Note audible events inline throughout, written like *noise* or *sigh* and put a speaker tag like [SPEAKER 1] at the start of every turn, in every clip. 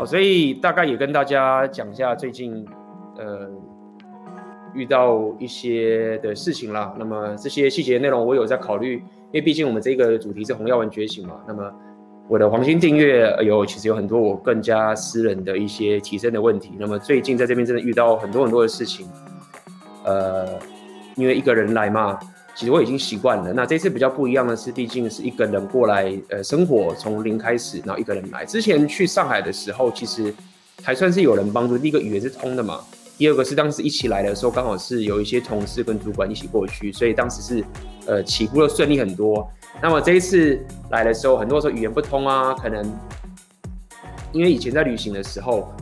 [SPEAKER 1] 好，所以大概也跟大家讲一下最近呃遇到一些的事情啦。那么这些细节内容我有在考虑，因为毕竟我们这个主题是红药丸觉醒嘛。那么我的黄金订阅有其实有很多我更加私人的一些提升的问题。那么最近在这边真的遇到很多很多的事情，呃，因为一个人来嘛。其实我已经习惯了。那这次比较不一样的是，毕竟是一个人过来，呃，生活从零开始，然后一个人来。之前去上海的时候，其实还算是有人帮助。第一个语言是通的嘛，第二个是当时一起来的时候，刚好是有一些同事跟主管一起过去，所以当时是呃起步的顺利很多。那么这一次来的时候，很多时候语言不通啊，可能因为以前在旅行的时候。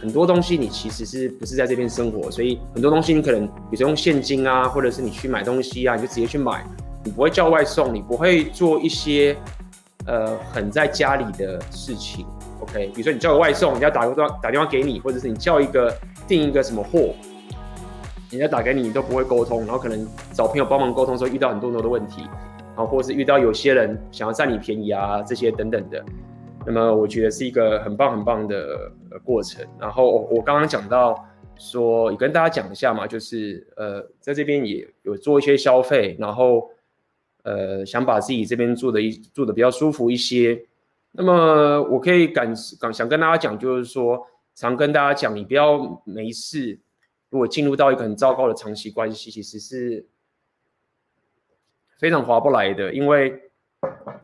[SPEAKER 1] 很多东西你其实是不是在这边生活，所以很多东西你可能比如说用现金啊，或者是你去买东西啊，你就直接去买，你不会叫外送，你不会做一些呃很在家里的事情。OK，比如说你叫个外送，人家打个电话打电话给你，或者是你叫一个订一个什么货，人家打给你，你都不会沟通，然后可能找朋友帮忙沟通的时候遇到很多很多的问题，然后或者是遇到有些人想要占你便宜啊这些等等的。那么我觉得是一个很棒很棒的过程。然后我刚刚讲到说，也跟大家讲一下嘛，就是呃，在这边也有做一些消费，然后呃，想把自己这边住的一住的比较舒服一些。那么我可以感感想跟大家讲，就是说，常跟大家讲，你不要没事，如果进入到一个很糟糕的长期关系，其实是非常划不来的，因为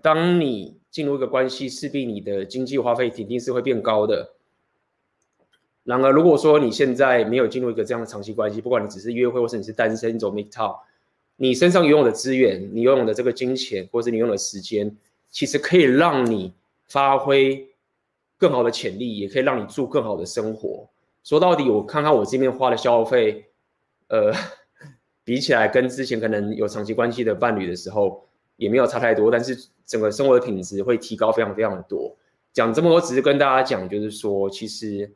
[SPEAKER 1] 当你进入一个关系，势必你的经济花费肯定是会变高的。然而，如果说你现在没有进入一个这样的长期关系，不管你只是约会，或是你是单身，走 MGTOW，你身上拥有的资源，你拥有的这个金钱，或是你拥有的时间，其实可以让你发挥更好的潜力，也可以让你住更好的生活。说到底，我看看我这边花的消费，呃，*laughs* 比起来跟之前可能有长期关系的伴侣的时候，也没有差太多，但是整个生活的品质会提高非常非常的多。讲这么多，只是跟大家讲，就是说，其实，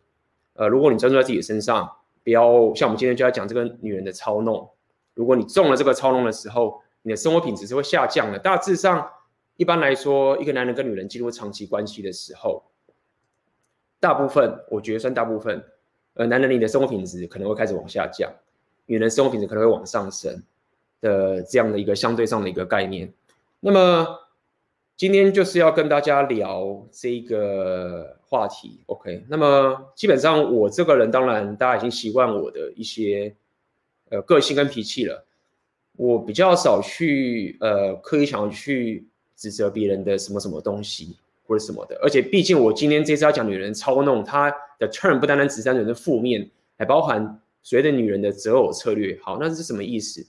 [SPEAKER 1] 呃，如果你专注在自己的身上，不要像我们今天就要讲这个女人的操弄。如果你中了这个操弄的时候，你的生活品质是会下降的。大致上，一般来说，一个男人跟女人进入长期关系的时候，大部分我觉得算大部分，呃，男人你的生活品质可能会开始往下降，女人生活品质可能会往上升的这样的一个相对上的一个概念。那么今天就是要跟大家聊这个话题，OK？那么基本上我这个人，当然大家已经习惯我的一些呃个性跟脾气了。我比较少去呃刻意想要去指责别人的什么什么东西或者什么的。而且毕竟我今天这次要讲女人操弄，它的 term 不单单只是女人的负面，还包含所谓的女人的择偶策略。好，那是什么意思？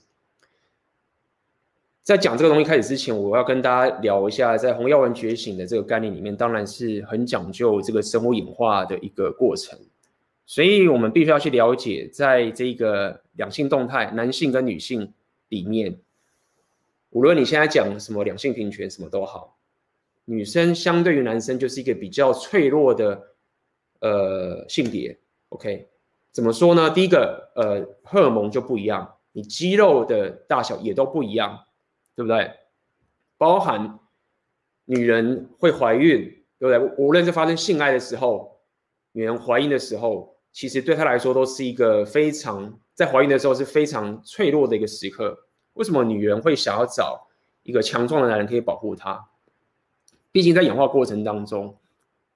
[SPEAKER 1] 在讲这个东西开始之前，我要跟大家聊一下，在红药丸觉醒的这个概念里面，当然是很讲究这个生物演化的一个过程，所以我们必须要去了解，在这个两性动态，男性跟女性里面，无论你现在讲什么两性平权什么都好，女生相对于男生就是一个比较脆弱的呃性别，OK？怎么说呢？第一个，呃，荷尔蒙就不一样，你肌肉的大小也都不一样。对不对？包含女人会怀孕，对不对？无论是发生性爱的时候，女人怀孕的时候，其实对她来说都是一个非常在怀孕的时候是非常脆弱的一个时刻。为什么女人会想要找一个强壮的男人可以保护她？毕竟在演化过程当中，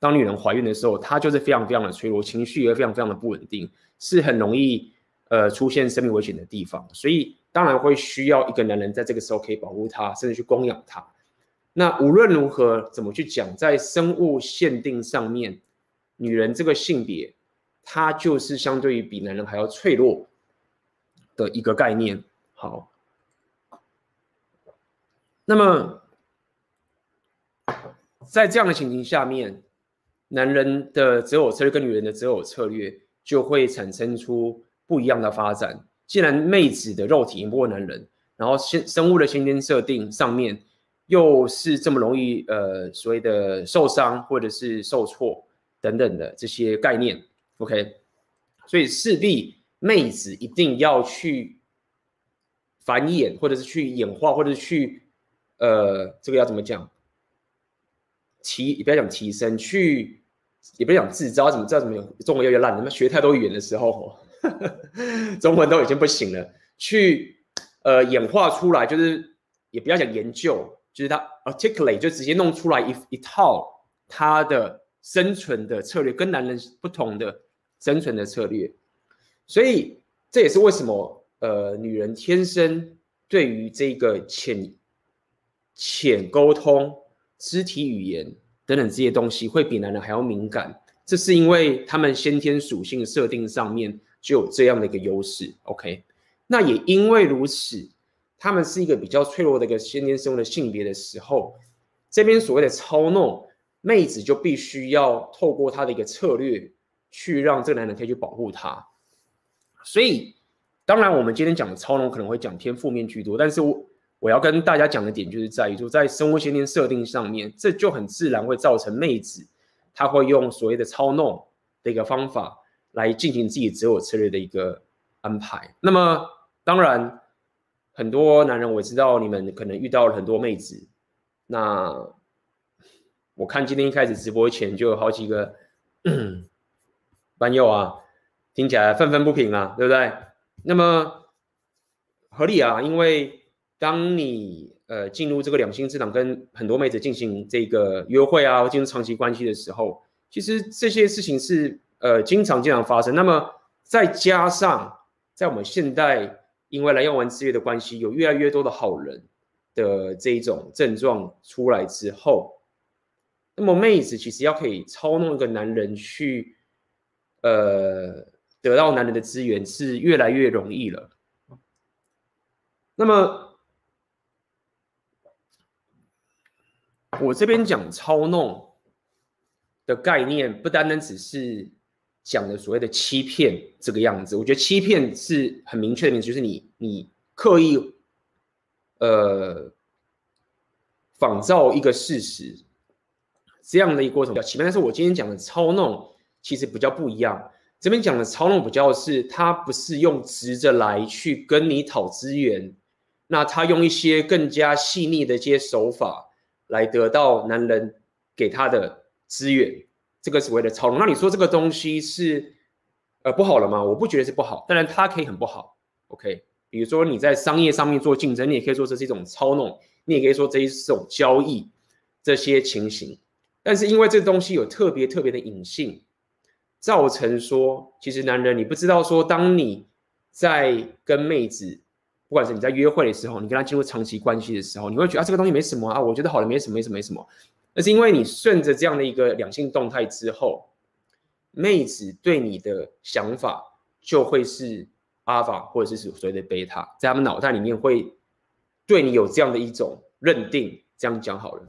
[SPEAKER 1] 当女人怀孕的时候，她就是非常非常的脆弱，情绪也非常非常的不稳定，是很容易呃出现生命危险的地方。所以。当然会需要一个男人在这个时候可以保护她，甚至去供养她。那无论如何怎么去讲，在生物限定上面，女人这个性别，她就是相对于比男人还要脆弱的一个概念。好，那么在这样的情形下面，男人的择偶策略跟女人的择偶策略就会产生出不一样的发展。既然妹子的肉体赢不过男人，然后先生物的先天设定上面又是这么容易呃所谓的受伤或者是受挫等等的这些概念，OK，所以势必妹子一定要去繁衍或者是去演化或者是去呃这个要怎么讲提也不要讲提升去也不要讲自招，怎么知道怎么有中文越来越烂？你们学太多语言的时候，*laughs* 中文都已经不行了，去呃演化出来，就是也不要讲研究，就是他 articulate 就直接弄出来一一套他的生存的策略，跟男人不同的生存的策略，所以这也是为什么呃女人天生对于这个潜潜沟通、肢体语言等等这些东西会比男人还要敏感，这是因为他们先天属性设定上面就有这样的一个优势。OK，那也因为如此，他们是一个比较脆弱的一个先天生物的性别的时候，这边所谓的操弄妹子就必须要透过他的一个策略去让这个男人可以去保护她。所以，当然我们今天讲的操弄可能会讲偏负面居多，但是我。我要跟大家讲的点就是在于，说在生物先天设定上面，这就很自然会造成妹子，她会用所谓的操弄的一个方法来进行自己择偶策略的一个安排。那么，当然很多男人我知道你们可能遇到了很多妹子，那我看今天一开始直播前就有好几个班友啊，听起来愤愤不平啊，对不对？那么合理啊，因为。当你呃进入这个两性市场，跟很多妹子进行这个约会啊，进入长期关系的时候，其实这些事情是呃经常经常发生。那么再加上在我们现代因为蓝药丸制约的关系，有越来越多的好人的这一种症状出来之后，那么妹子其实要可以操弄一个男人去呃得到男人的资源，是越来越容易了。那么。我这边讲操弄的概念，不单单只是讲的所谓的欺骗这个样子。我觉得欺骗是很明确的，就是你你刻意呃仿造一个事实这样的一个过程叫欺骗。但是我今天讲的操弄其实比较不一样。这边讲的操弄比较是，他不是用直着来去跟你讨资源，那他用一些更加细腻的一些手法。来得到男人给他的资源，这个所谓的操弄。那你说这个东西是呃不好了吗？我不觉得是不好，当然它可以很不好。OK，比如说你在商业上面做竞争，你也可以说这是一种操弄，你也可以说这是一种交易这些情形。但是因为这东西有特别特别的隐性，造成说其实男人你不知道说，当你在跟妹子。不管是你在约会的时候，你跟他进入长期关系的时候，你会觉得啊，这个东西没什么啊，我觉得好了，没什么，没什么，没什么。那是因为你顺着这样的一个两性动态之后，妹子对你的想法就会是阿法或者是所谓的贝塔，在他们脑袋里面会对你有这样的一种认定。这样讲好了，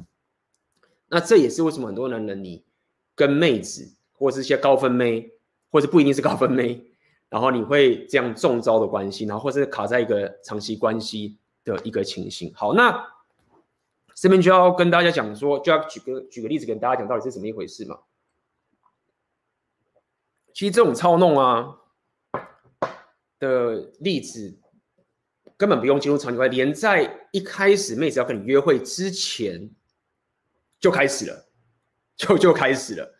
[SPEAKER 1] 那这也是为什么很多男人你跟妹子或是一些高分妹，或者不一定是高分妹。然后你会这样中招的关系，然后或者是卡在一个长期关系的一个情形。好，那这边就要跟大家讲说，就要举个举个例子跟大家讲到底是怎么一回事嘛。其实这种操弄啊的例子，根本不用进入长期关，连在一开始妹子要跟你约会之前就开始了，就就开始了。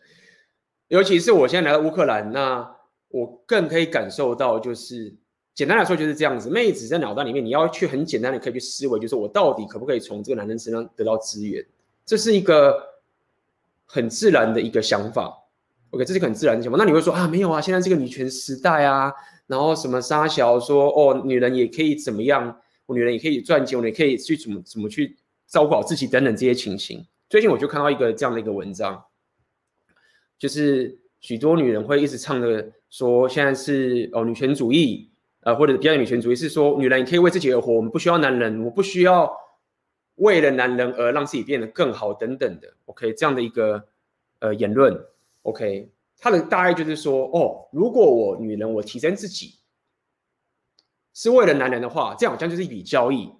[SPEAKER 1] 尤其是我现在来到乌克兰，那。我更可以感受到，就是简单来说就是这样子。妹子在脑袋里面，你要去很简单的可以去思维，就是我到底可不可以从这个男人身上得到资源？这是一个很自然的一个想法。OK，这是很自然的想法。那你会说啊，没有啊，现在这个女权时代啊，然后什么沙小说哦，女人也可以怎么样？我女人也可以赚钱，我也可以去怎么怎么去照顾好自己等等这些情形。最近我就看到一个这样的一个文章，就是。许多女人会一直唱着说，现在是哦女权主义，呃或者比较女权主义是说，女人你可以为自己而活，我们不需要男人，我不需要为了男人而让自己变得更好等等的，OK 这样的一个呃言论，OK 他的大概就是说，哦如果我女人我提升自己是为了男人的话，这样好像就是一笔交易，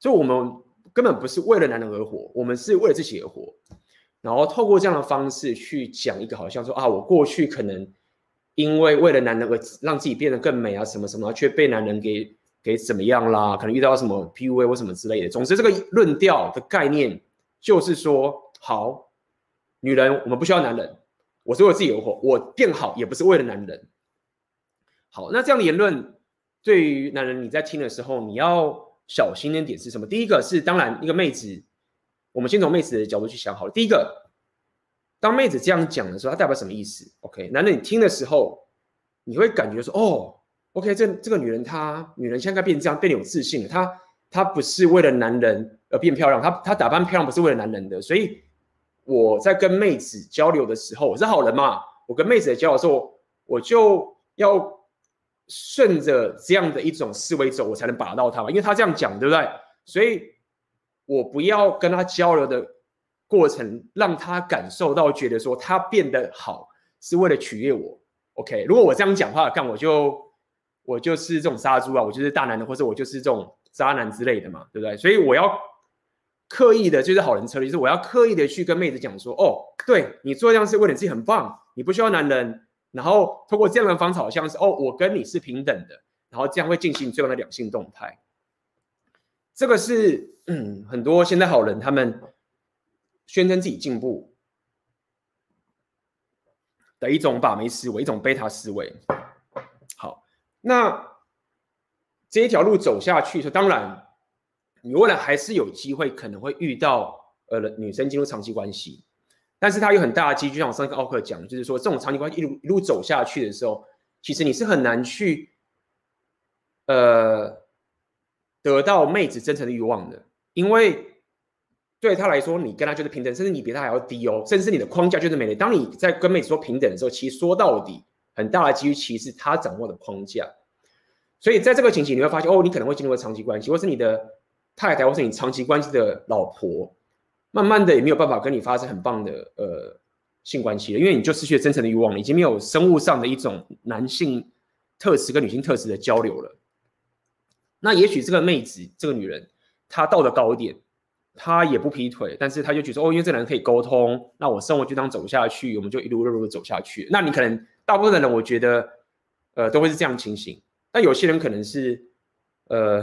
[SPEAKER 1] 所以我们根本不是为了男人而活，我们是为了自己而活。然后透过这样的方式去讲一个，好像说啊，我过去可能因为为了男人而让自己变得更美啊，什么什么，却被男人给给怎么样啦？可能遇到什么 PUA 或什么之类的。总之，这个论调的概念就是说，好，女人我们不需要男人，我是为自己而活，我变好也不是为了男人。好，那这样的言论对于男人你在听的时候，你要小心的点是什么？第一个是，当然一个妹子，我们先从妹子的角度去想好了。第一个，当妹子这样讲的时候，它代表什么意思？OK，男人你听的时候，你会感觉说，哦，OK，这这个女人她女人现在变这样，变得有自信了，她她不是为了男人而变漂亮，她她打扮漂亮不是为了男人的，所以。我在跟妹子交流的时候，我是好人嘛？我跟妹子交流的时候，我就要顺着这样的一种思维走，我才能把到她嘛。因为她这样讲，对不对？所以，我不要跟她交流的过程，让他感受到觉得说他变得好是为了取悦我。OK，如果我这样讲话，干我就我就是这种杀猪啊，我就是大男人，或者我就是这种渣男之类的嘛，对不对？所以我要。刻意的就是好人策略，就是我要刻意的去跟妹子讲说，哦，对你做这样是为了自己很棒，你不需要男人，然后通过这样的方式，好像是哦，我跟你是平等的，然后这样会进行最后的两性动态。这个是嗯，很多现在好人他们宣称自己进步的一种把妹思维，一种贝塔思维。好，那这一条路走下去，说当然。你未来还是有机会，可能会遇到呃女生进入长期关系，但是它有很大的机会，就像我上次跟奥克讲，就是说这种长期关系一路一路走下去的时候，其实你是很难去呃得到妹子真诚的欲望的，因为对他来说，你跟他就是平等，甚至你比他还要低哦，甚至你的框架就是没了。当你在跟妹子说平等的时候，其实说到底，很大的机会其实是他掌握的框架。所以在这个情形，你会发现哦，你可能会进入长期关系，或是你的。太太或是你长期关系的老婆，慢慢的也没有办法跟你发生很棒的呃性关系了，因为你就失去了真诚的欲望，已经没有生物上的一种男性特质跟女性特质的交流了。那也许这个妹子这个女人她道德高一点，他也不劈腿，但是他就觉得哦，因为这男人可以沟通，那我生活就当走下去，我们就一路一路的走下去。那你可能大部分的人，我觉得呃都会是这样情形，但有些人可能是呃。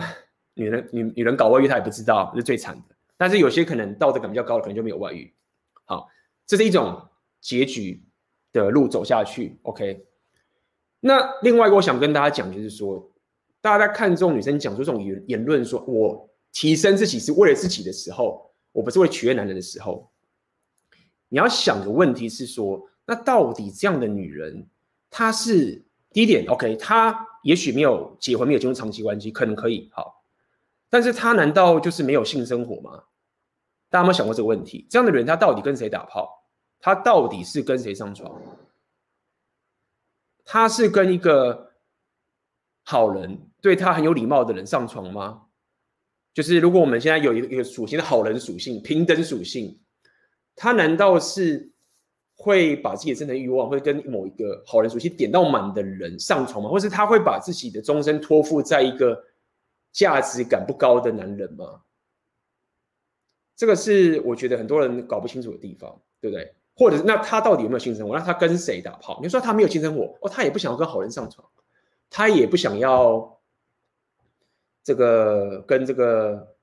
[SPEAKER 1] 女人女女人搞外遇，她也不知道，是最惨的。但是有些可能道德感比较高的，可能就没有外遇。好，这是一种结局的路走下去。OK。那另外一个我想跟大家讲，就是说，大家在看这种女生讲出这种言言论，说我提升自己是为了自己的时候，我不是为取悦男人的时候，你要想的问题是说，那到底这样的女人，她是第一点 OK，她也许没有结婚，没有进入长期关系，可能可以好。但是她难道就是没有性生活吗？大家有没有想过这个问题？这样的人她到底跟谁打炮？她到底是跟谁上床？她是跟一个好人，对她很有礼貌的人上床吗？就是如果我们现在有一个一个属性的好人属性、平等属性，他难道是会把自己的真诚欲望会跟某一个好人属性点到满的人上床吗？或是他会把自己的终身托付在一个？价值感不高的男人吗？这个是我觉得很多人搞不清楚的地方，对不对？或者那他到底有没有性生活？那他跟谁打炮？你说他没有性生活哦，他也不想要跟好人上床，他也不想要这个跟这个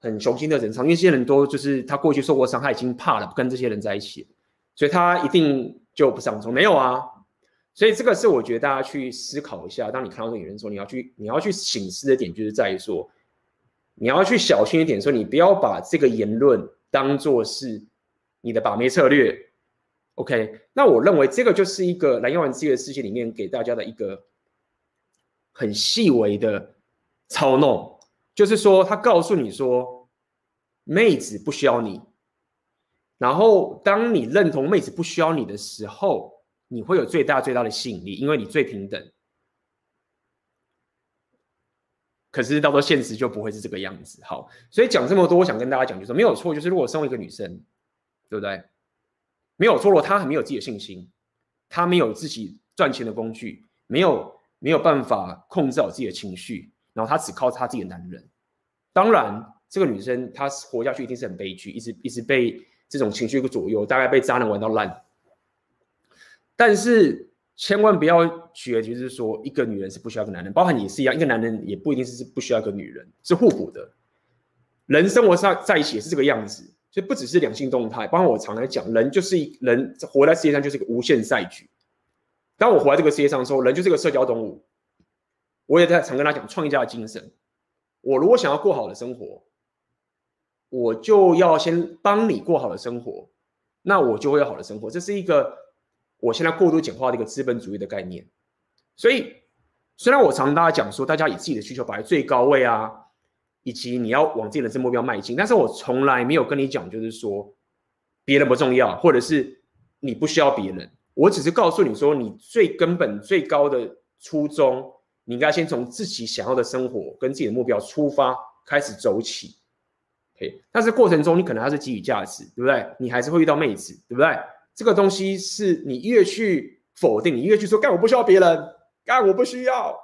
[SPEAKER 1] 很雄心的人上，因为这些人都就是他过去受过伤，害已经怕了，不跟这些人在一起，所以他一定就不上床。没有啊。所以这个是我觉得大家去思考一下，当你看到这个言论说，你要去你要去省思的点，就是在于说，你要去小心一点，说你不要把这个言论当做是你的把妹策略。OK，那我认为这个就是一个蓝药丸这个世界里面给大家的一个很细微的操弄，就是说他告诉你说，妹子不需要你，然后当你认同妹子不需要你的时候。你会有最大最大的吸引力，因为你最平等。可是到时候现实就不会是这个样子。好，所以讲这么多，我想跟大家讲，就是没有错，就是如果身为一个女生，对不对？没有错，如果她很没有自己的信心，她没有自己赚钱的工具，没有没有办法控制好自己的情绪，然后她只靠她自己的男人。当然，这个女生她活下去一定是很悲剧，一直一直被这种情绪左右，大概被渣男玩到烂。但是千万不要觉得就是说一个女人是不需要一个男人，包含也是一样，一个男人也不一定是不需要一个女人，是互补的。人生活上在一起也是这个样子，所以不只是两性动态，包括我常来讲，人就是一人活在世界上就是一个无限赛局。当我活在这个世界上的时候，人就是个社交动物。我也在常跟他讲创业家的精神。我如果想要过好的生活，我就要先帮你过好的生活，那我就会有好的生活。这是一个我现在过度简化的一个资本主义的概念。所以，虽然我常跟大家讲说，大家以自己的需求摆在最高位啊，以及你要往自己的人生目标迈进，但是我从来没有跟你讲，就是说别人不重要，或者是你不需要别人。我只是告诉你说，你最根本、最高的初衷。你应该先从自己想要的生活跟自己的目标出发，开始走起。OK，但是过程中你可能还是给予价值，对不对？你还是会遇到妹子，对不对？这个东西是你越去否定，你越去说，干我不需要别人，干我不需要。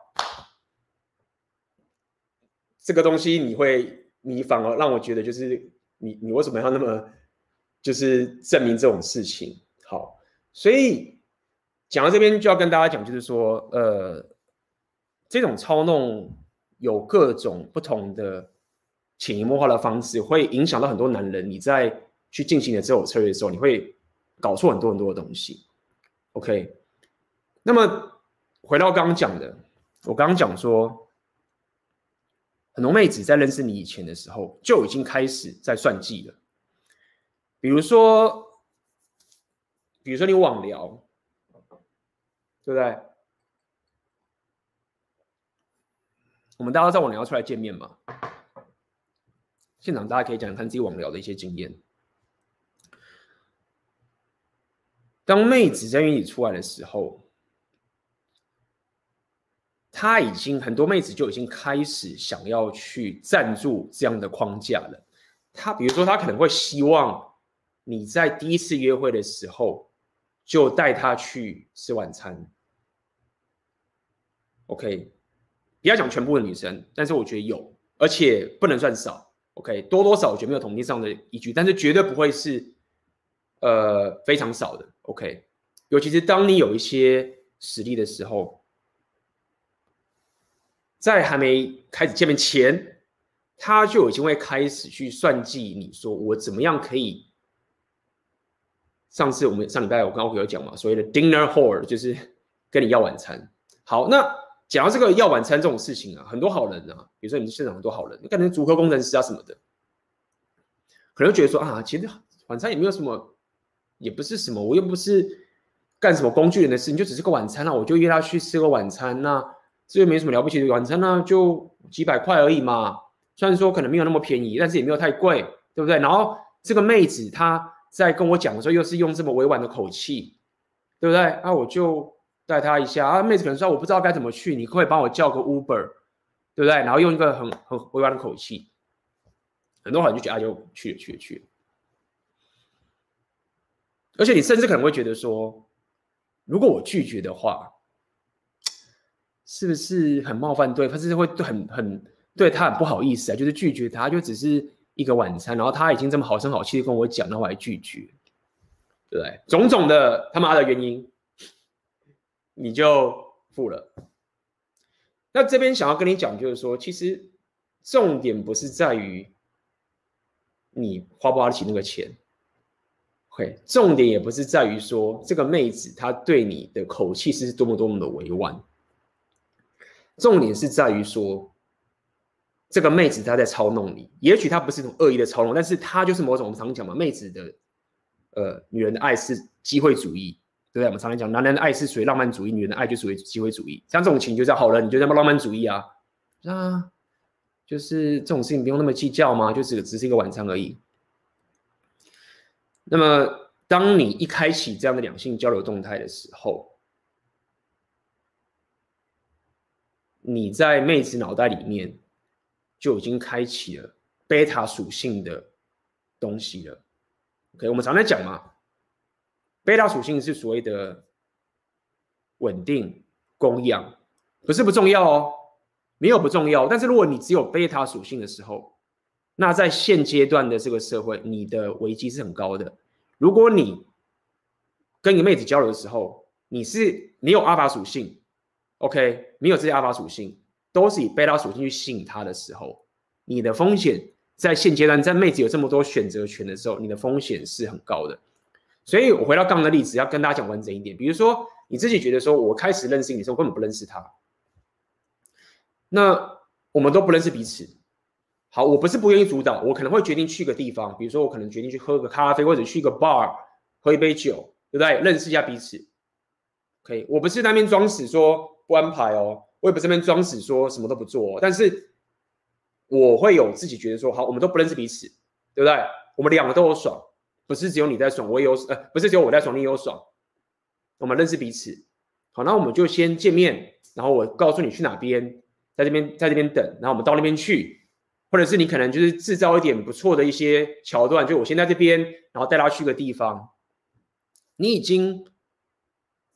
[SPEAKER 1] 这个东西你会，你反而让我觉得就是你，你为什么要那么就是证明这种事情？好，所以讲到这边就要跟大家讲，就是说，呃。这种操弄有各种不同的潜移默化的方式，会影响到很多男人。你在去进行的这种策略的时候，你会搞错很多很多的东西。OK，那么回到刚刚讲的，我刚刚讲说，很多妹子在认识你以前的时候，就已经开始在算计了。比如说，比如说你网聊，对不对？我们大家在网聊出来见面嘛？现场大家可以讲讲看自己网聊的一些经验。当妹子在约你出来的时候，她已经很多妹子就已经开始想要去赞助这样的框架了。她比如说，她可能会希望你在第一次约会的时候就带她去吃晚餐。OK。不要讲全部的女生，但是我觉得有，而且不能算少。OK，多多少我觉得没有统计上的依据，但是绝对不会是呃非常少的。OK，尤其是当你有一些实力的时候，在还没开始见面前，他就已经会开始去算计你说我怎么样可以。上次我们上礼拜我跟欧哥有讲嘛，所谓的 dinner whore 就是跟你要晚餐。好，那。讲到这个要晚餐这种事情啊，很多好人啊，比如说你们现场很多好人，你可能足科工程师啊什么的，可能觉得说啊，其实晚餐也没有什么，也不是什么，我又不是干什么工具人的事情，就只是个晚餐啊，我就约他去吃个晚餐，那这又没什么了不起的晚餐呢，就几百块而已嘛。虽然说可能没有那么便宜，但是也没有太贵，对不对？然后这个妹子她在跟我讲的时候，又是用这么委婉的口气，对不对？那我就。带他一下啊，妹子可能说我不知道该怎么去，你可以帮我叫个 Uber，对不对？然后用一个很很委婉的口气，很多人就觉得啊，就去了去了去了。而且你甚至可能会觉得说，如果我拒绝的话，是不是很冒犯对？他是会很很对他很不好意思啊，就是拒绝他，就只是一个晚餐，然后他已经这么好声好气的跟我讲，然后我还拒绝，对不对？种种的他妈的原因。你就付了。那这边想要跟你讲，就是说，其实重点不是在于你花不花得起那个钱，OK，重点也不是在于说这个妹子她对你的口气是多么多么的委婉，重点是在于说这个妹子她在操弄你，也许她不是一种恶意的操弄，但是她就是某种我们常讲嘛，妹子的呃，女人的爱是机会主义。对不对？我们常常讲，男人的爱是属于浪漫主义，女人的爱就属于机会主义。像这种情就叫好人，你就叫浪漫主义啊？啊，就是这种事情不用那么计较嘛，就只只是一个晚餐而已。那么，当你一开启这样的两性交流动态的时候，你在妹子脑袋里面就已经开启了贝塔属性的东西了。OK，我们常常讲嘛。贝塔属性是所谓的稳定供养，不是不重要哦，没有不重要。但是如果你只有贝塔属性的时候，那在现阶段的这个社会，你的危机是很高的。如果你跟你妹子交流的时候，你是你有阿法属性，OK，没有这些阿法属性，都是以贝塔属性去吸引她的时候，你的风险在现阶段，在妹子有这么多选择权的时候，你的风险是很高的。所以我回到刚刚的例子，要跟大家讲完整一点。比如说，你自己觉得说，我开始认识你的时候，根本不认识他，那我们都不认识彼此。好，我不是不愿意主导，我可能会决定去个地方，比如说我可能决定去喝个咖啡，或者去个 bar 喝一杯酒，对不对？认识一下彼此。OK，我不是那边装死说不安排哦，我也不是那边装死说什么都不做哦，但是我会有自己觉得说，好，我们都不认识彼此，对不对？我们两个都有爽。不是只有你在爽，我也有呃，不是只有我在爽，你有爽。我们认识彼此，好，那我们就先见面，然后我告诉你去哪边，在这边，在这边等，然后我们到那边去，或者是你可能就是制造一点不错的一些桥段，就我先在这边，然后带他去个地方。你已经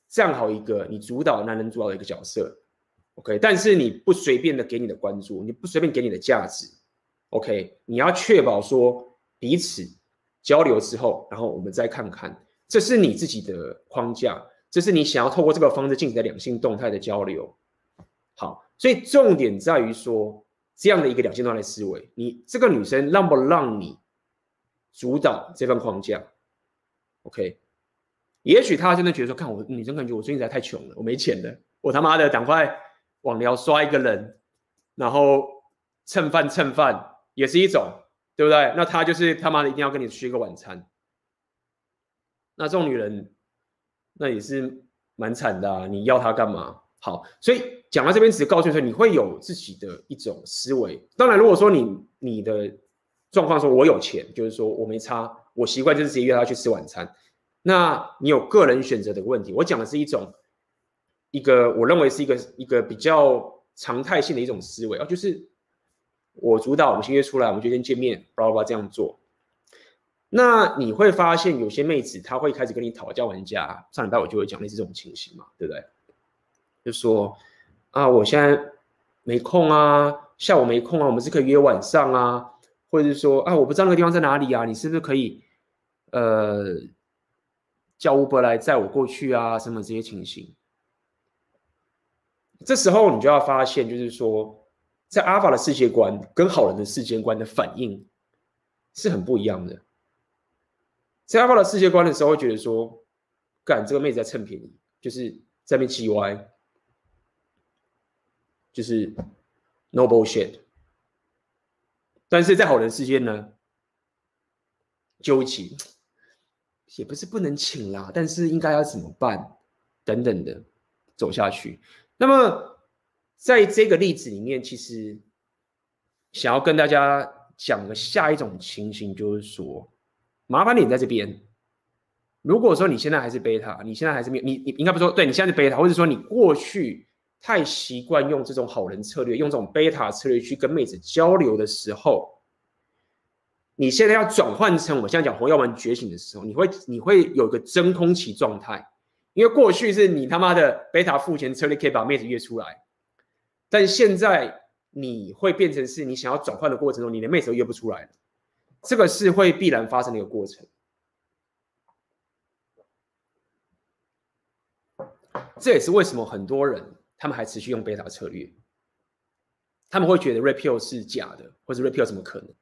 [SPEAKER 1] 站好一个你主导男人主导的一个角色，OK，但是你不随便的给你的关注，你不随便给你的价值，OK，你要确保说彼此。交流之后，然后我们再看看，这是你自己的框架，这是你想要透过这个方式进行的两性动态的交流。好，所以重点在于说这样的一个两性动态的思维，你这个女生让不让你主导这份框架？OK，也许她真的觉得说，看我女生感觉我最近实在太穷了，我没钱了，我他妈的赶快网聊刷一个人，然后蹭饭蹭饭也是一种。对不对？那他就是他妈的一定要跟你吃一个晚餐。那这种女人，那也是蛮惨的啊！你要她干嘛？好，所以讲到这边，只告诉你说，你会有自己的一种思维。当然，如果说你你的状况说，我有钱，就是说我没差，我习惯就是直接约她去吃晚餐。那你有个人选择的问题。我讲的是一种一个我认为是一个一个比较常态性的一种思维啊，就是。我主导，我们先约出来，我们就先见面，巴拉巴拉这样做。那你会发现有些妹子她会开始跟你讨价还价。上礼拜我就会讲类似这种情形嘛，对不对？就说啊，我现在没空啊，下午没空啊，我们是可以约晚上啊，或者是说啊，我不知道那个地方在哪里啊，你是不是可以呃叫 Uber 来载我过去啊？什么这些情形？这时候你就要发现，就是说。在阿法的世界观跟好人的世界观的反应是很不一样的。在阿法的世界观的时候，会觉得说，干这个妹子在蹭便宜，就是在那边叽歪，就是 no bullshit。但是在好人世界呢，纠结也不是不能请啦，但是应该要怎么办？等等的走下去。那么。在这个例子里面，其实想要跟大家讲的下一种情形，就是说，麻烦你在这边。如果说你现在还是贝塔，你现在还是没有，你你应该不说，对，你现在是贝塔，或者说你过去太习惯用这种好人策略，用这种贝塔策略去跟妹子交流的时候，你现在要转换成我现在讲红药丸觉醒的时候，你会你会有个真空期状态，因为过去是你他妈的贝塔付钱策略可以把妹子约出来。但现在你会变成是你想要转换的过程中，你连妹子都约不出来了，这个是会必然发生的一个过程。这也是为什么很多人他们还持续用贝塔策略，他们会觉得 repeal 是假的，或者 repeal 怎么可能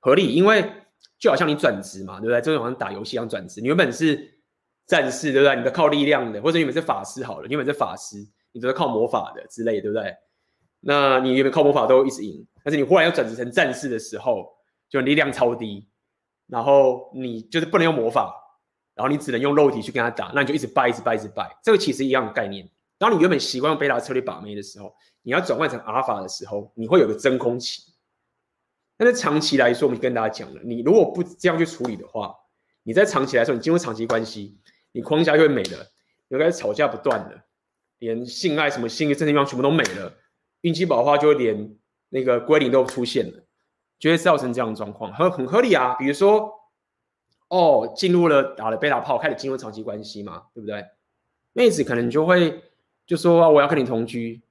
[SPEAKER 1] 合理？因为就好像你转职嘛，对不对？就好像打游戏一样转职，你原本是战士，对不对？你都靠力量的，或者你原本是法师好了，你原本是法师，你都是靠魔法的之类，对不对？那你原本靠魔法都一直赢，但是你忽然要转职成战士的时候，就力量超低，然后你就是不能用魔法，然后你只能用肉体去跟他打，那你就一直败，一直败，一直败。这个其实一样的概念。当你原本习惯用贝塔策略把妹的时候，你要转换成阿尔法的时候，你会有个真空期。但是长期来说，我们跟大家讲了，你如果不这样去处理的话，你在长期来说，你进入长期关系，你框架就会没了，你开始吵架不断了，连性爱什么性欲这些地方全部都没了。运气不好的话，就会连那个归零都出现了，就会造成这样的状况，很很合理啊。比如说，哦，进入了打了贝塔炮，开始进入长期关系嘛，对不对？妹子可能就会就说，我要跟你同居，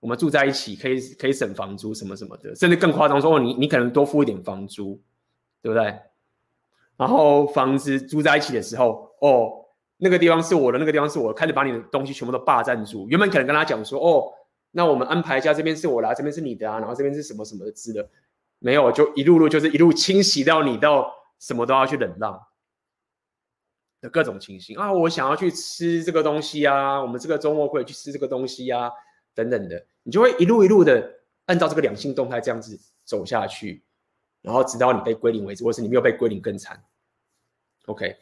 [SPEAKER 1] 我们住在一起，可以可以省房租什么什么的，甚至更夸张说，哦，你你可能多付一点房租，对不对？然后房子租在一起的时候，哦，那个地方是我的，那个地方是我的，开始把你的东西全部都霸占住。原本可能跟他讲说，哦。那我们安排一下，这边是我的，这边是你的啊，然后这边是什么什么的资的，没有，就一路路就是一路清洗到你到什么都要去忍让的各种情形啊！我想要去吃这个东西啊，我们这个周末会去吃这个东西啊，等等的，你就会一路一路的按照这个两性动态这样子走下去，然后直到你被归零为止，或是你没有被归零更惨。OK，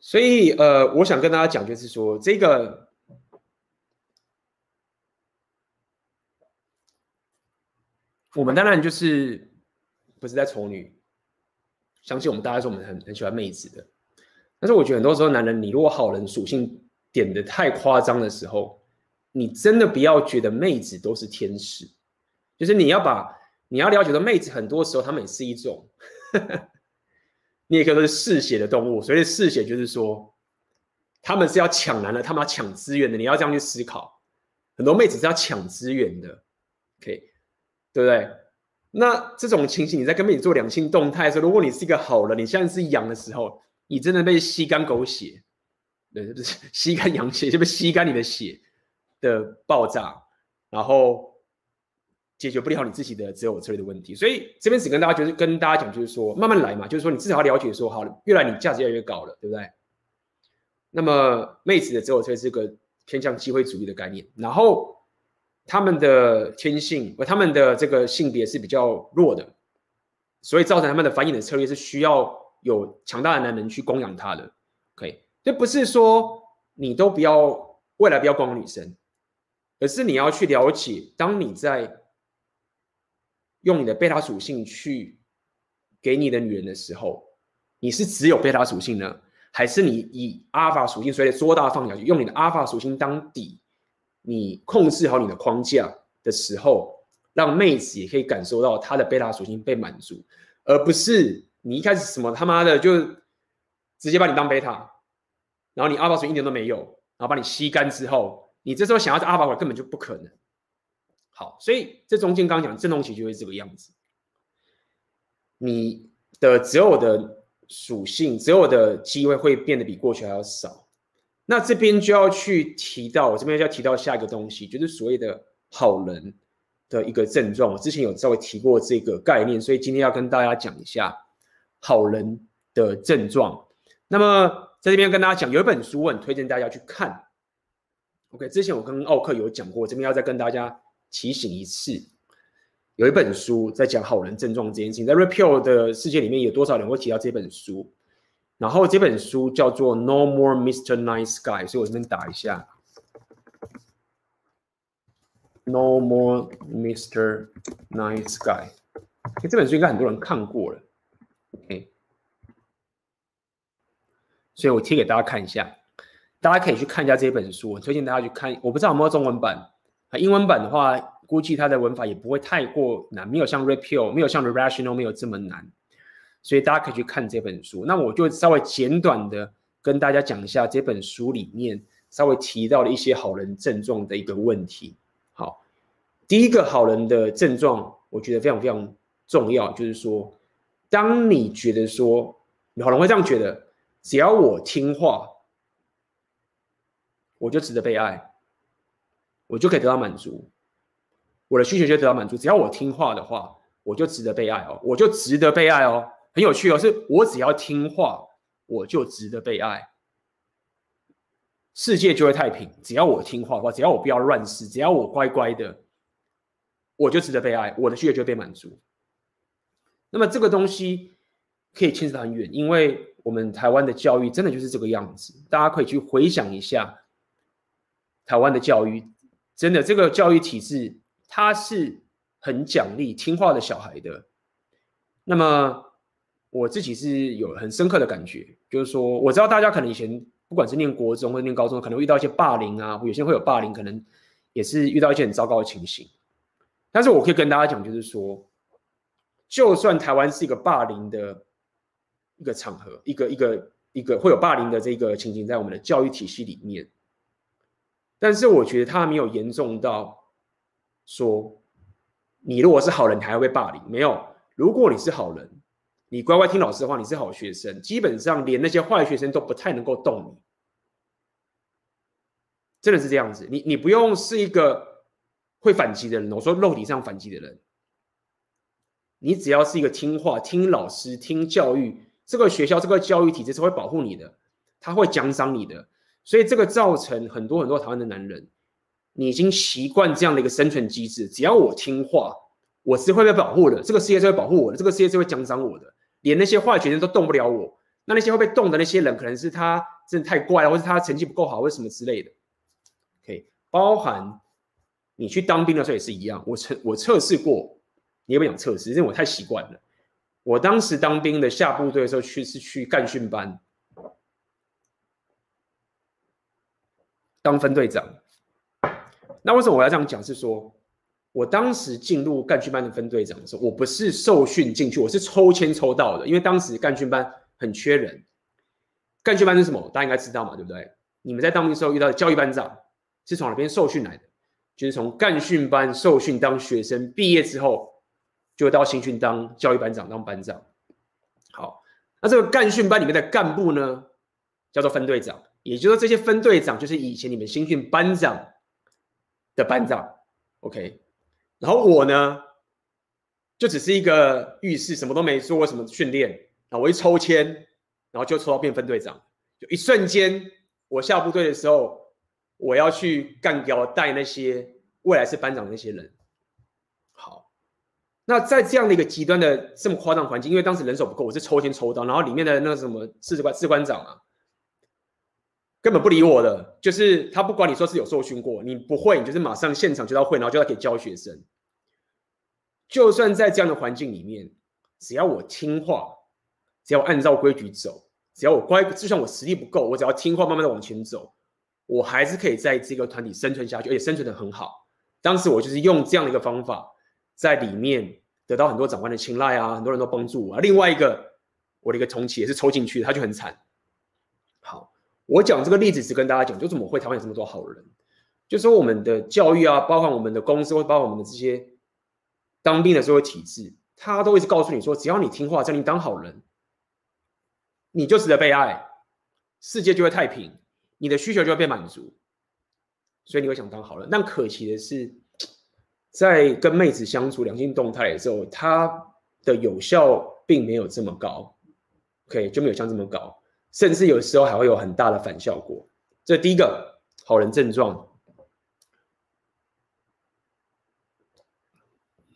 [SPEAKER 1] 所以呃，我想跟大家讲就是说这个。我们当然就是不是在丑女，相信我们大家说我们很很喜欢妹子的，但是我觉得很多时候男人，你如果好人属性点得太夸张的时候，你真的不要觉得妹子都是天使，就是你要把你要了解的妹子，很多时候他们也是一种，你也可以说是嗜血的动物，所以嗜血就是说他们是要抢男的，他们要抢资源的，你要这样去思考，很多妹子是要抢资源的，OK。对不对？那这种情形，你在跟妹子做两性动态的时候，如果你是一个好人，你现在是羊的时候，你真的被吸干狗血，对，不是 *laughs* 吸干羊血，就被吸干你的血的爆炸，然后解决不了你自己的择偶策略的问题。所以这边只跟大家就是跟大家讲，就是说慢慢来嘛，就是说你至少要了解说，好了，越来你价值越来越高了，对不对？那么妹子的择偶策略是个偏向机会主义的概念，然后。他们的天性和他们的这个性别是比较弱的，所以造成他们的繁衍的策略是需要有强大的男人去供养他的。可以，这不是说你都不要未来不要供养女生，而是你要去了解，当你在用你的贝塔属性去给你的女人的时候，你是只有贝塔属性呢，还是你以阿尔法属性，所以说大放小，用你的阿尔法属性当底？你控制好你的框架的时候，让妹子也可以感受到她的贝塔属性被满足，而不是你一开始什么他妈的就直接把你当贝塔，然后你阿尔法属性一点都没有，然后把你吸干之后，你这时候想要在阿尔法根本就不可能。好，所以这中间刚讲的阵痛期就会这个样子，你的择偶的属性、择偶的机会会变得比过去还要少。那这边就要去提到，我这边就要提到下一个东西，就是所谓的好人的一个症状。我之前有稍微提过这个概念，所以今天要跟大家讲一下好人的症状。那么在这边跟大家讲，有一本书我很推荐大家去看。OK，之前我跟奥克有讲过，这边要再跟大家提醒一次，有一本书在讲好人症状这件事情，在 Repeal 的世界里面有多少人会提到这本书？然后这本书叫做《No More Mr. Nice Guy》，所以我这边打一下《No More Mr. Nice Guy》。这本书应该很多人看过了，OK？所以我贴给大家看一下，大家可以去看一下这本书。我推荐大家去看，我不知道有没有中文版啊，英文版的话，估计它的文法也不会太过难，没有像《Repeal》，没有像《Rational》没有这么难。所以大家可以去看这本书。那我就稍微简短的跟大家讲一下这本书里面稍微提到的一些好人症状的一个问题。好，第一个好人的症状，我觉得非常非常重要，就是说，当你觉得说，你好人会这样觉得，只要我听话，我就值得被爱，我就可以得到满足，我的需求就得到满足。只要我听话的话，我就值得被爱哦，我就值得被爱哦。很有趣哦，是我只要听话，我就值得被爱，世界就会太平。只要我听话的话，只要我不要乱世，只要我乖乖的，我就值得被爱，我的需求就被满足。那么这个东西可以牵扯很远，因为我们台湾的教育真的就是这个样子。大家可以去回想一下，台湾的教育真的这个教育体制，它是很奖励听话的小孩的。那么。我自己是有很深刻的感觉，就是说，我知道大家可能以前不管是念国中或念高中，可能会遇到一些霸凌啊，有些会有霸凌，可能也是遇到一些很糟糕的情形。但是我可以跟大家讲，就是说，就算台湾是一个霸凌的一个场合，一个一个一个会有霸凌的这个情形在我们的教育体系里面，但是我觉得它没有严重到说，你如果是好人，你还会被霸凌。没有，如果你是好人。你乖乖听老师的话，你是好学生，基本上连那些坏学生都不太能够动你，真的是这样子。你你不用是一个会反击的人，我说肉体上反击的人，你只要是一个听话、听老师、听教育，这个学校、这个教育体制是会保护你的，他会奖赏你的。所以这个造成很多很多台湾的男人，你已经习惯这样的一个生存机制，只要我听话，我是会被保护的，这个世界是会保护我的，这个世界是会奖赏我的，连那些坏学生都动不了我。那那些会被动的那些人，可能是他真的太怪了，或是他成绩不够好，或什么之类的。OK，包含你去当兵的时候也是一样，我测我测试过。你也不想测试，因为我太习惯了。我当时当兵的下部队的时候去是去干训班，当分队长。那为什么我要这样讲？是说，我当时进入干训班的分队长的时候，我不是受训进去，我是抽签抽到的。因为当时干训班很缺人。干训班是什么？大家应该知道嘛，对不对？你们在当兵时候遇到的教育班长是从哪边受训来的？就是从干训班受训当学生，毕业之后。就到新训当教育班长，当班长。好，那这个干训班里面的干部呢，叫做分队长。也就是说，这些分队长就是以前你们新训班长的班长。OK，然后我呢，就只是一个浴室，什么都没做过，什么训练。然后我一抽签，然后就抽到变分队长。就一瞬间，我下部队的时候，我要去干掉带那些未来是班长的那些人。好那在这样的一个极端的这么夸张环境，因为当时人手不够，我是抽签抽到，然后里面的那个什么士官士官长啊，根本不理我的，就是他不管你说是有受训过，你不会，你就是马上现场就要会，然后就要给教学生。就算在这样的环境里面，只要我听话，只要按照规矩走，只要我乖，就算我实力不够，我只要听话，慢慢的往前走，我还是可以在这个团体生存下去，而且生存的很好。当时我就是用这样的一个方法。在里面得到很多长官的青睐啊，很多人都帮助我啊。另外一个，我的一个同期也是抽进去，他就很惨。好，我讲这个例子是跟大家讲，就怎么会台湾有这么多好人？就说我们的教育啊，包括我们的公司，或包括我们的这些当兵的社会体制，他都一直告诉你说，只要你听话，叫你当好人，你就值得被爱，世界就会太平，你的需求就会被满足，所以你会想当好人。但可惜的是。在跟妹子相处、良性动态的时候，它的有效并没有这么高，OK，就没有像这么高，甚至有时候还会有很大的反效果。这第一个好人症状。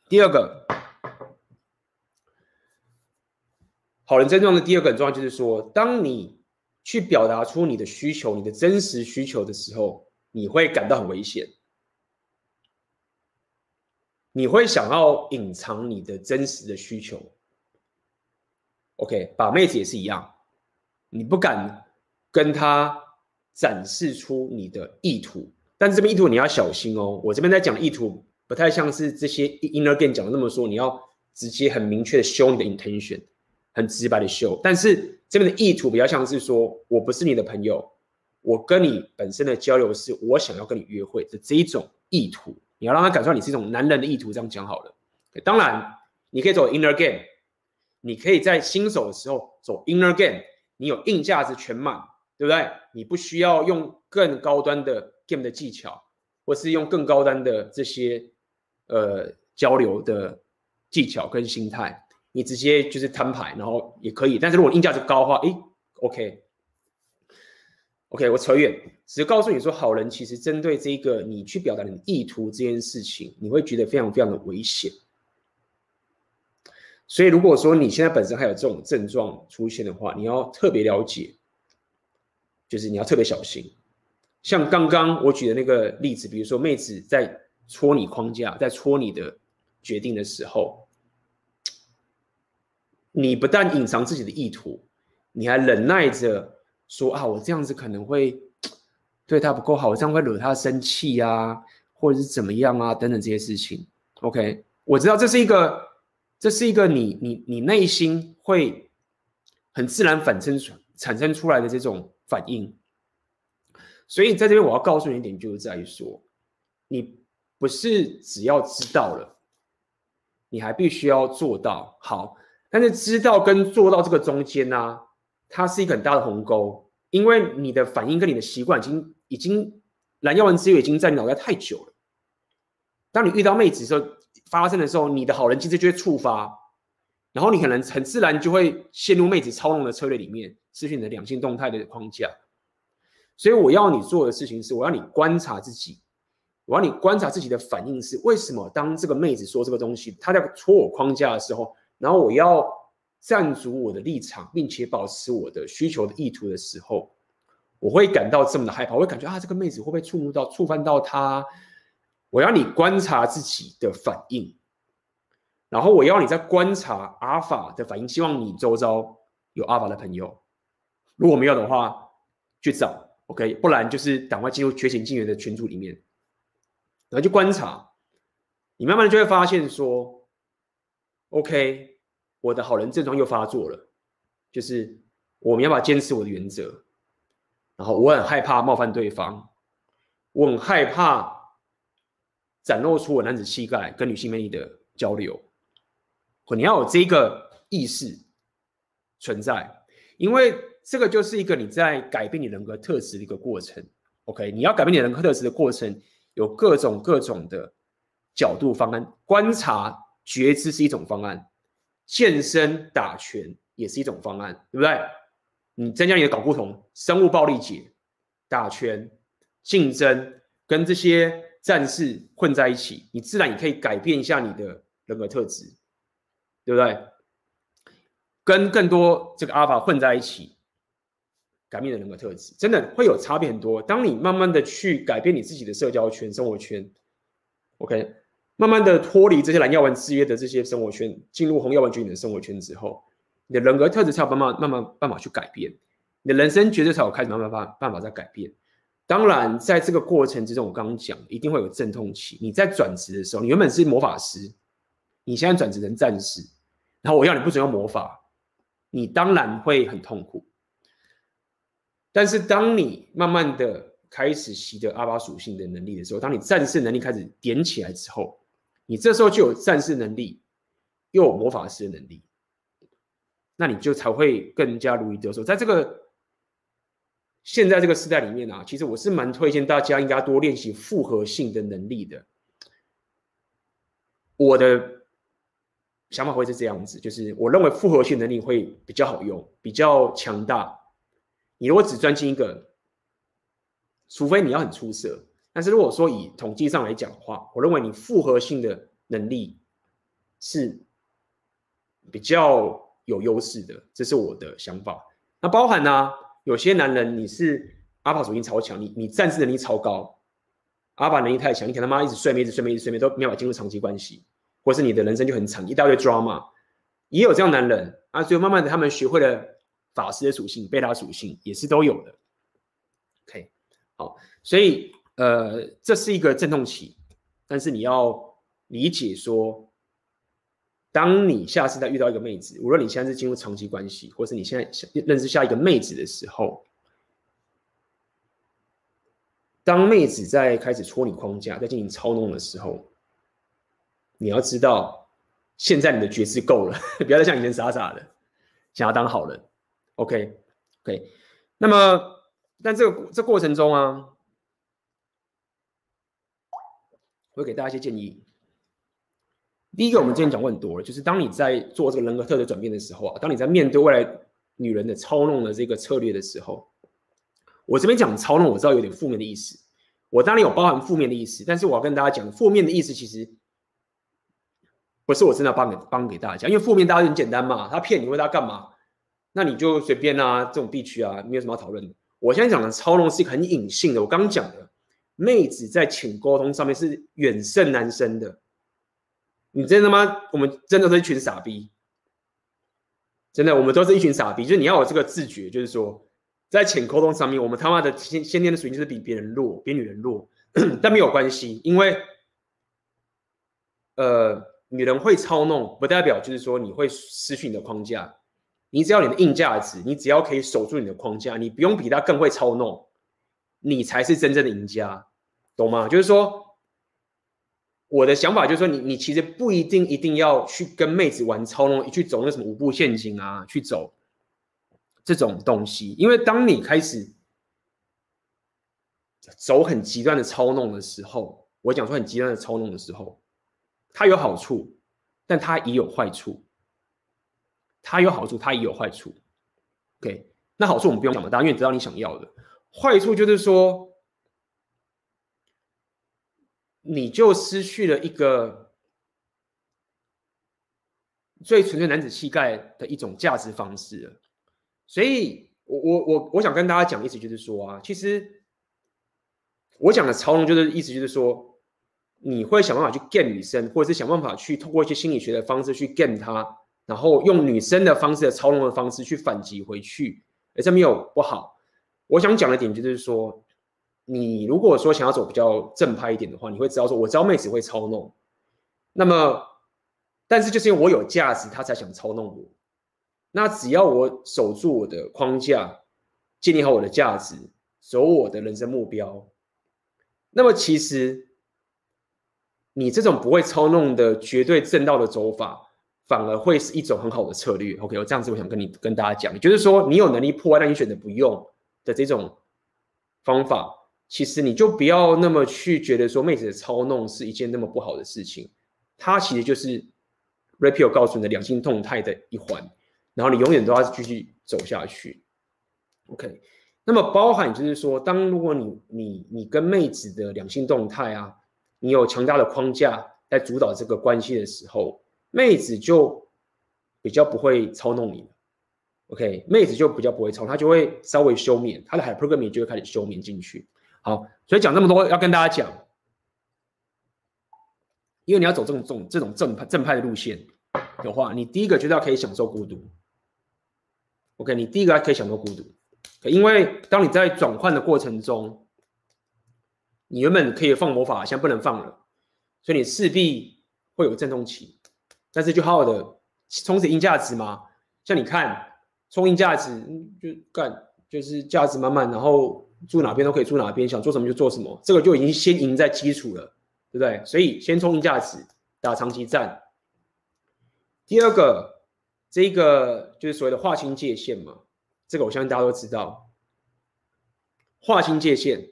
[SPEAKER 1] 第二个好人症状的第二个很重要，就是说，当你去表达出你的需求、你的真实需求的时候，你会感到很危险。你会想要隐藏你的真实的需求，OK？把妹子也是一样，你不敢跟她展示出你的意图，但这边意图你要小心哦。我这边在讲意图不太像是这些 inner game 讲的那么说，你要直接很明确的 show 你的 intention，很直白的 show。但是这边的意图比较像是说，我不是你的朋友，我跟你本身的交流是我想要跟你约会的这一种意图。你要让他感受到你是一种男人的意图，这样讲好了。当然，你可以走 inner game，你可以在新手的时候走 inner game，你有硬价值全满，对不对？你不需要用更高端的 game 的技巧，或是用更高端的这些呃交流的技巧跟心态，你直接就是摊牌，然后也可以。但是如果硬价值高的话，诶，OK。OK，我扯远，只是告诉你说，好人其实针对这个你去表达你的意图这件事情，你会觉得非常非常的危险。所以如果说你现在本身还有这种症状出现的话，你要特别了解，就是你要特别小心。像刚刚我举的那个例子，比如说妹子在戳你框架，在戳你的决定的时候，你不但隐藏自己的意图，你还忍耐着。说啊，我这样子可能会对他不够好，我这样会惹他生气啊，或者是怎么样啊，等等这些事情。OK，我知道这是一个，这是一个你你你内心会很自然反生出产生出来的这种反应。所以在这边我要告诉你一点，就是在于说，你不是只要知道了，你还必须要做到好。但是知道跟做到这个中间呢、啊？它是一个很大的鸿沟，因为你的反应跟你的习惯已经已经蓝药丸之源已经在你脑袋太久了。当你遇到妹子的时候发生的时候，你的好人机制就会触发，然后你可能很自然就会陷入妹子操弄的策略里面，失去你的两性动态的框架。所以我要你做的事情是，我要你观察自己，我要你观察自己的反应是为什么？当这个妹子说这个东西，她在戳我框架的时候，然后我要站足我的立场，并且保持我的需求的意图的时候，我会感到这么的害怕，我会感觉啊，这个妹子会不会触怒到、触犯到她？我要你观察自己的反应，然后我要你在观察阿法的反应，希望你周遭有阿法的朋友，如果没有的话，去找。OK，不然就是赶快进入觉醒静缘的群组里面，然后去观察，你慢慢的就会发现说，OK，我的好人症状又发作了，就是我们要不要坚持我的原则，然后我很害怕冒犯对方，我很害怕展露出我男子气概跟女性魅力的交流，你要有这个意识存在，因为。这个就是一个你在改变你人格特质的一个过程，OK？你要改变你人格特质的过程，有各种各种的角度方案。观察觉知是一种方案，健身打拳也是一种方案，对不对？你增加你的搞不同，生物暴力解，打拳、竞争，跟这些战士混在一起，你自然也可以改变一下你的人格特质，对不对？跟更多这个阿法混在一起。改变的人格特质真的会有差别很多。当你慢慢的去改变你自己的社交圈、生活圈，OK，慢慢的脱离这些蓝药丸制约的这些生活圈，进入红药丸菌的生活圈之后，你的人格特质才有办法慢慢办法去改变，你的人生绝对才有开始慢慢办办法在改变。当然，在这个过程之中，我刚刚讲一定会有阵痛期。你在转职的时候，你原本是魔法师，你现在转职成战士，然后我要你不准用魔法，你当然会很痛苦。但是，当你慢慢的开始习得阿巴属性的能力的时候，当你战士能力开始点起来之后，你这时候就有战士能力，又有魔法师的能力，那你就才会更加如鱼得水。在这个现在这个时代里面啊，其实我是蛮推荐大家应该多练习复合性的能力的。我的想法会是这样子，就是我认为复合性能力会比较好用，比较强大。你如果只专精一个，除非你要很出色，但是如果说以统计上来讲的话，我认为你复合性的能力是比较有优势的，这是我的想法。那包含呢、有些男人你是阿法属性超强，你你战士能力超高，阿法能力太强，你可能他妈一直睡眠，一直睡眠，一直睡眠都没法进入长期关系，或是你的人生就很长，一大堆 drama，也有这样男人啊，所以慢慢的他们学会了。法师的属性、贝塔属性也是都有的。OK，好，所以呃，这是一个阵痛期，但是你要理解说，当你下次再遇到一个妹子，无论你现在是进入长期关系，或是你现在认识下一个妹子的时候，当妹子在开始戳你框架、在进行操弄的时候，你要知道，现在你的觉知够了，*laughs* 不要再像以前傻傻的想要当好人。OK，OK，那么，但这个这过程中啊，我会给大家一些建议。第一个，我们之前讲过很多了，就是当你在做这个人格特质转变的时候啊，当你在面对未来女人的操弄的这个策略的时候，我这边讲操弄，我知道有点负面的意思，我当然有包含负面的意思，但是我要跟大家讲，负面的意思其实不是我真的帮给帮给大家，因为负面大家很简单嘛，他骗你，问他干嘛？那你就随便啊，这种地区啊，没有什么要讨论的。我现在讲的操弄是一个很隐性的。我刚刚讲的，妹子在浅沟通上面是远胜男生的。你真的吗？我们真的是一群傻逼，真的，我们都是一群傻逼。就是你要有这个自觉，就是说，在浅沟通上面，我们他妈的先先天的属性就是比别人弱，比女人弱，但没有关系，因为，呃，女人会操弄，不代表就是说你会失去你的框架。你只要你的硬价值，你只要可以守住你的框架，你不用比他更会操弄，你才是真正的赢家，懂吗？就是说，我的想法就是说你，你其实不一定一定要去跟妹子玩操弄，去走那什么五步陷阱啊，去走这种东西，因为当你开始走很极端的操弄的时候，我讲说很极端的操弄的时候，它有好处，但它也有坏处。它有好处，它也有坏处。OK，那好处我们不用讲嘛，当然愿意得到你想要的。坏处就是说，你就失去了一个最纯粹男子气概的一种价值方式了。所以，我我我我想跟大家讲，意思就是说啊，其实我讲的操弄，就是意思就是说，你会想办法去 get 女生，或者是想办法去通过一些心理学的方式去 get 她。然后用女生的方式的操弄的方式去反击回去，哎，这没有不好。我想讲的点就是说，你如果说想要走比较正派一点的话，你会知道说，我知道妹子会操弄，那么，但是就是因为我有价值，她才想操弄我。那只要我守住我的框架，建立好我的价值，走我的人生目标，那么其实你这种不会操弄的绝对正道的走法。反而会是一种很好的策略。OK，我这样子我想跟你跟大家讲，就是说你有能力破坏，但你选择不用的这种方法，其实你就不要那么去觉得说妹子的操弄是一件那么不好的事情。它其实就是 Rapio 告诉你的两性动态的一环，然后你永远都要继续走下去。OK，那么包含就是说，当如果你你你跟妹子的两性动态啊，你有强大的框架来主导这个关系的时候。妹子就比较不会操弄你，OK？妹子就比较不会操，她就会稍微休眠，她的 hypergamy 就会开始休眠进去。好，所以讲这么多要跟大家讲，因为你要走这种这种这种正派正派的路线的话，你第一个就是要可以享受孤独，OK？你第一个还可以享受孤独，因为当你在转换的过程中，你原本可以放魔法，现在不能放了，所以你势必会有阵痛期。但是就好好的充实硬价值嘛，像你看充硬价值就干就是价值满满，然后住哪边都可以住哪边，想做什么就做什么，这个就已经先赢在基础了，对不对？所以先充硬价值，打长期战。第二个，这个就是所谓的划清界限嘛，这个我相信大家都知道，划清界限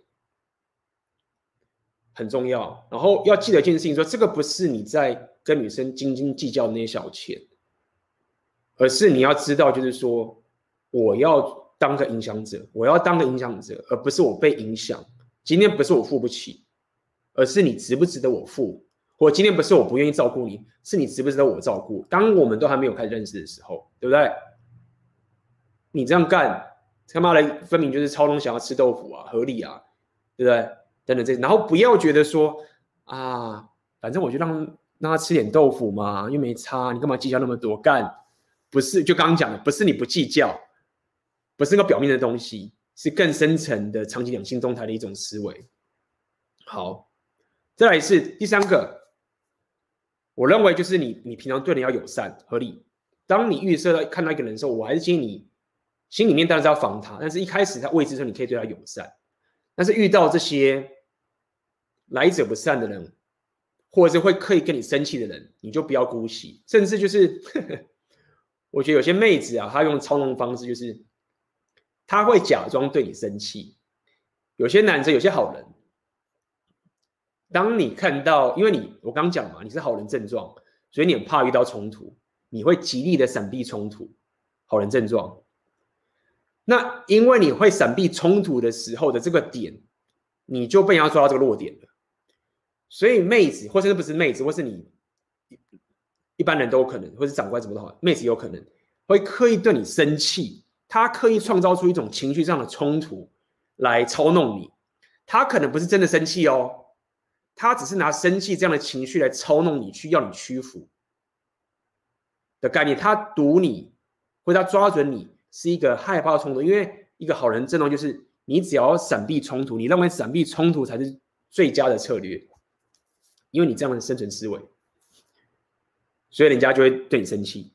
[SPEAKER 1] 很重要。然后要记得一件事情，说这个不是你在。跟女生斤斤计较那些小钱，而是你要知道，就是说，我要当个影响者，我要当个影响者，而不是我被影响。今天不是我付不起，而是你值不值得我付。或今天不是我不愿意照顾你，是你值不值得我照顾。当我们都还没有开始认识的时候，对不对？你这样干，他妈的分明就是操弄，想要吃豆腐啊，合理啊，对不对？等等这，然后不要觉得说啊，反正我就让。让他吃点豆腐嘛，又没差，你干嘛计较那么多？干，不是就刚刚讲的，不是你不计较，不是那个表面的东西，是更深层的长期两性动态的一种思维。好，再来是第三个，我认为就是你，你平常对人要友善合理。当你预设到看到一个人的时候，我还是建议你心里面当然是要防他，但是一开始他未知的时候，你可以对他友善。但是遇到这些来者不善的人。或者是会刻意跟你生气的人，你就不要姑息。甚至就是，*laughs* 我觉得有些妹子啊，她用操弄方式，就是她会假装对你生气。有些男生，有些好人，当你看到，因为你我刚讲嘛，你是好人症状，所以你很怕遇到冲突，你会极力的闪避冲突。好人症状，那因为你会闪避冲突的时候的这个点，你就被人家抓到这个弱点了。所以妹子，或是不是妹子，或是你一般人都有可能，或是长官怎么都好，妹子有可能会刻意对你生气，他刻意创造出一种情绪上的冲突来操弄你。他可能不是真的生气哦，他只是拿生气这样的情绪来操弄你，去要你屈服的概念。他堵你，或者他抓准你，是一个害怕的冲突。因为一个好人症状就是，你只要闪避冲突，你认为闪避冲突才是最佳的策略。因为你这样的生存思维，所以人家就会对你生气，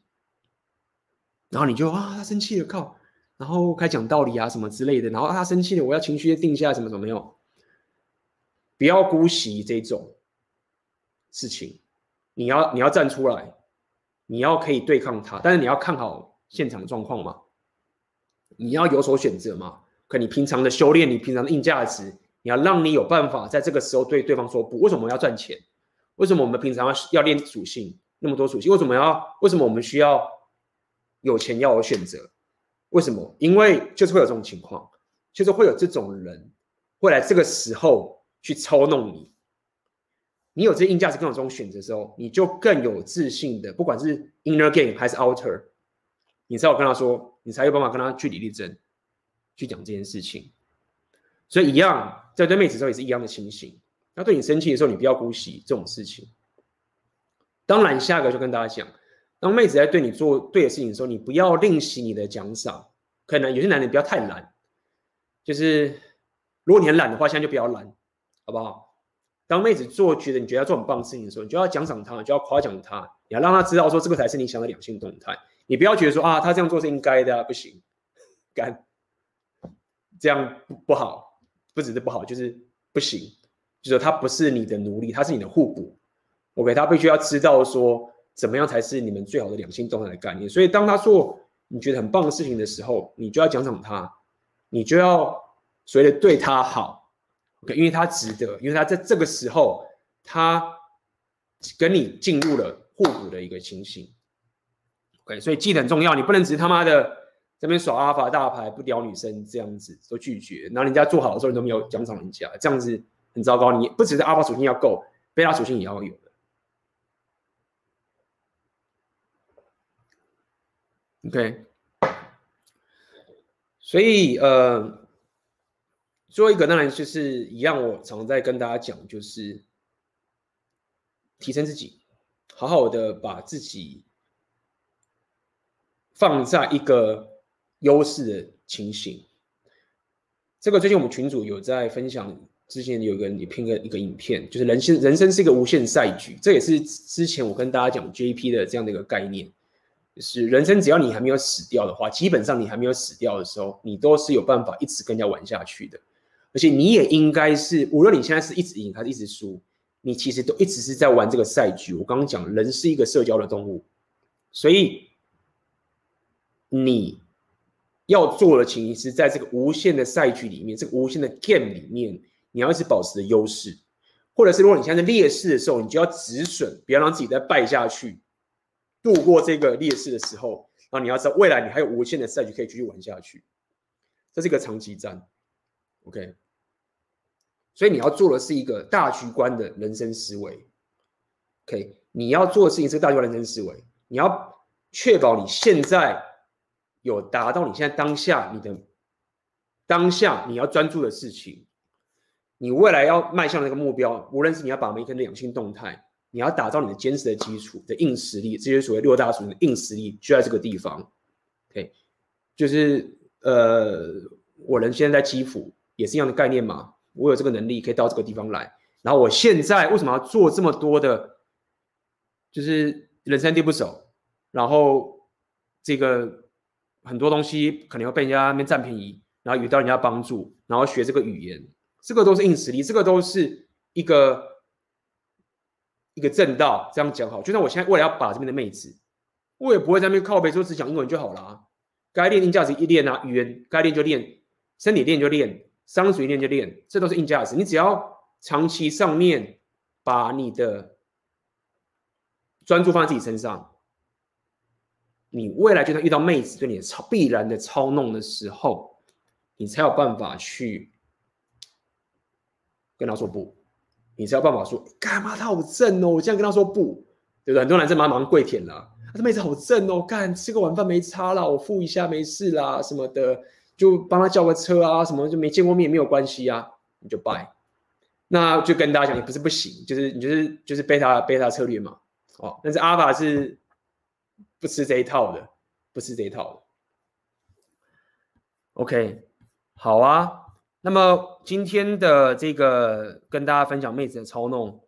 [SPEAKER 1] 然后你就啊，他生气了，靠，然后开讲道理啊什么之类的，然后啊他生气了，我要情绪定下什么什么没有，不要姑息这种事情，你要你要站出来，你要可以对抗他，但是你要看好现场的状况嘛，你要有所选择嘛，可你平常的修炼，你平常的硬价值。你要让你有办法在这个时候对对方说不。为什么要赚钱？为什么我们平常要要练属性那么多属性？为什么要为什么我们需要有钱要有选择。为什么？因为就是会有这种情况，就是会有这种人会来这个时候去操弄你。你有这硬价值，更有这种选择的时候，你就更有自信的，不管是 inner game 还是 outer，你才有跟他说，你才有办法跟他据理力争，去讲这件事情。所以一样，在对妹子的时候也是一样的情形。那对你生气的时候，你不要姑息这种事情。当然，下个就跟大家讲，当妹子在对你做对的事情的时候，你不要吝惜你的奖赏。可能有些男人不要太懒，就是如果你很懒的话，现在就不要懒，好不好？当妹子做觉得你觉得要做很棒的事情的时候，你就要奖赏她，就要夸奖她，你要让她知道说这个才是你想的两性动态。你不要觉得说啊，她这样做是应该的啊，不行，干，这样不好，不只是不好，就是不行，就是他不是你的奴隶，他是你的互补。OK，他必须要知道说怎么样才是你们最好的两性动态的概念。所以当他做你觉得很棒的事情的时候，你就要奖赏他，你就要所谓的对他好，OK，因为他值得，因为他在这个时候，他跟你进入了互补的一个情形，OK，所以记得很重要，你不能只是他妈的这边耍阿法大牌，不屌女生这样子都拒绝，然后人家做好的时候你都没有奖赏人家，这样子很糟糕。你不只是阿法属性要够，贝塔属性也要有的。OK，所以呃，最后一个当然就是一样，我常在跟大家讲，就是提升自己，好好的把自己放在一个优势的情形。这个最近我们群主有在分享，之前有个人也拼个一个影片，就是人生人生是一个无限赛局，这也是之前我跟大家讲 JP 的这样的一个概念。是人生，只要你还没有死掉的话，基本上你还没有死掉的时候，你都是有办法一直跟人家玩下去的。而且你也应该是，无论你现在是一直赢还是一直输，你其实都一直是在玩这个赛局。我刚刚讲，人是一个社交的动物，所以你要做的，其实是在这个无限的赛局里面，这个无限的 game 里面，你要一直保持的优势，或者是如果你现在劣势的时候，你就要止损，不要让自己再败下去。度过这个劣势的时候，然后你要知道，未来你还有无限的赛局可以继续玩下去，这是一个长期战，OK。所以你要做的是一个大局观的人生思维，OK。你要做的事情是大局观人生思维，你要确保你现在有达到你现在当下你的当下你要专注的事情，你未来要迈向那个目标，无论是你要把每一天的两性动态。你要打造你的坚实的基础的硬实力，这些所谓六大属性的硬实力就在这个地方。OK，就是呃，我人现在在基辅也是一样的概念嘛。我有这个能力可以到这个地方来，然后我现在为什么要做这么多的，就是人生地不熟，然后这个很多东西可能会被人家那边占便宜，然后遇到人家帮助，然后学这个语言，这个都是硬实力，这个都是一个。一个正道，这样讲好。就算我现在为了要把这边的妹子，我也不会在那边靠北说只讲英文就好了。该练硬价值一练啊，语言该练就练，身体练就练，商水练就练，这都是硬价值。你只要长期上面把你的专注放在自己身上，你未来就算遇到妹子对你的操必然的操弄的时候，你才有办法去跟他说不。你才有办法说，干嘛他好正哦！我这样跟他说不，对不对？很多男生马上跪舔了，他妹子好正哦，干吃个晚饭没差啦，我付一下没事啦，什么的，就帮他叫个车啊，什么就没见过面没有关系啊，你就拜。那就跟大家讲，也不是不行，就是你就是就是贝塔贝塔策略嘛，哦，但是阿法是不吃这一套的，不吃这一套的。OK，好啊。那么今天的这个跟大家分享妹子的操弄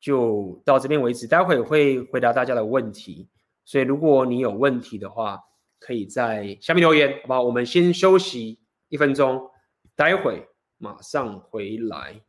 [SPEAKER 1] 就到这边为止，待会会回答大家的问题，所以如果你有问题的话，可以在下面留言，好吧？我们先休息一分钟，待会马上回来。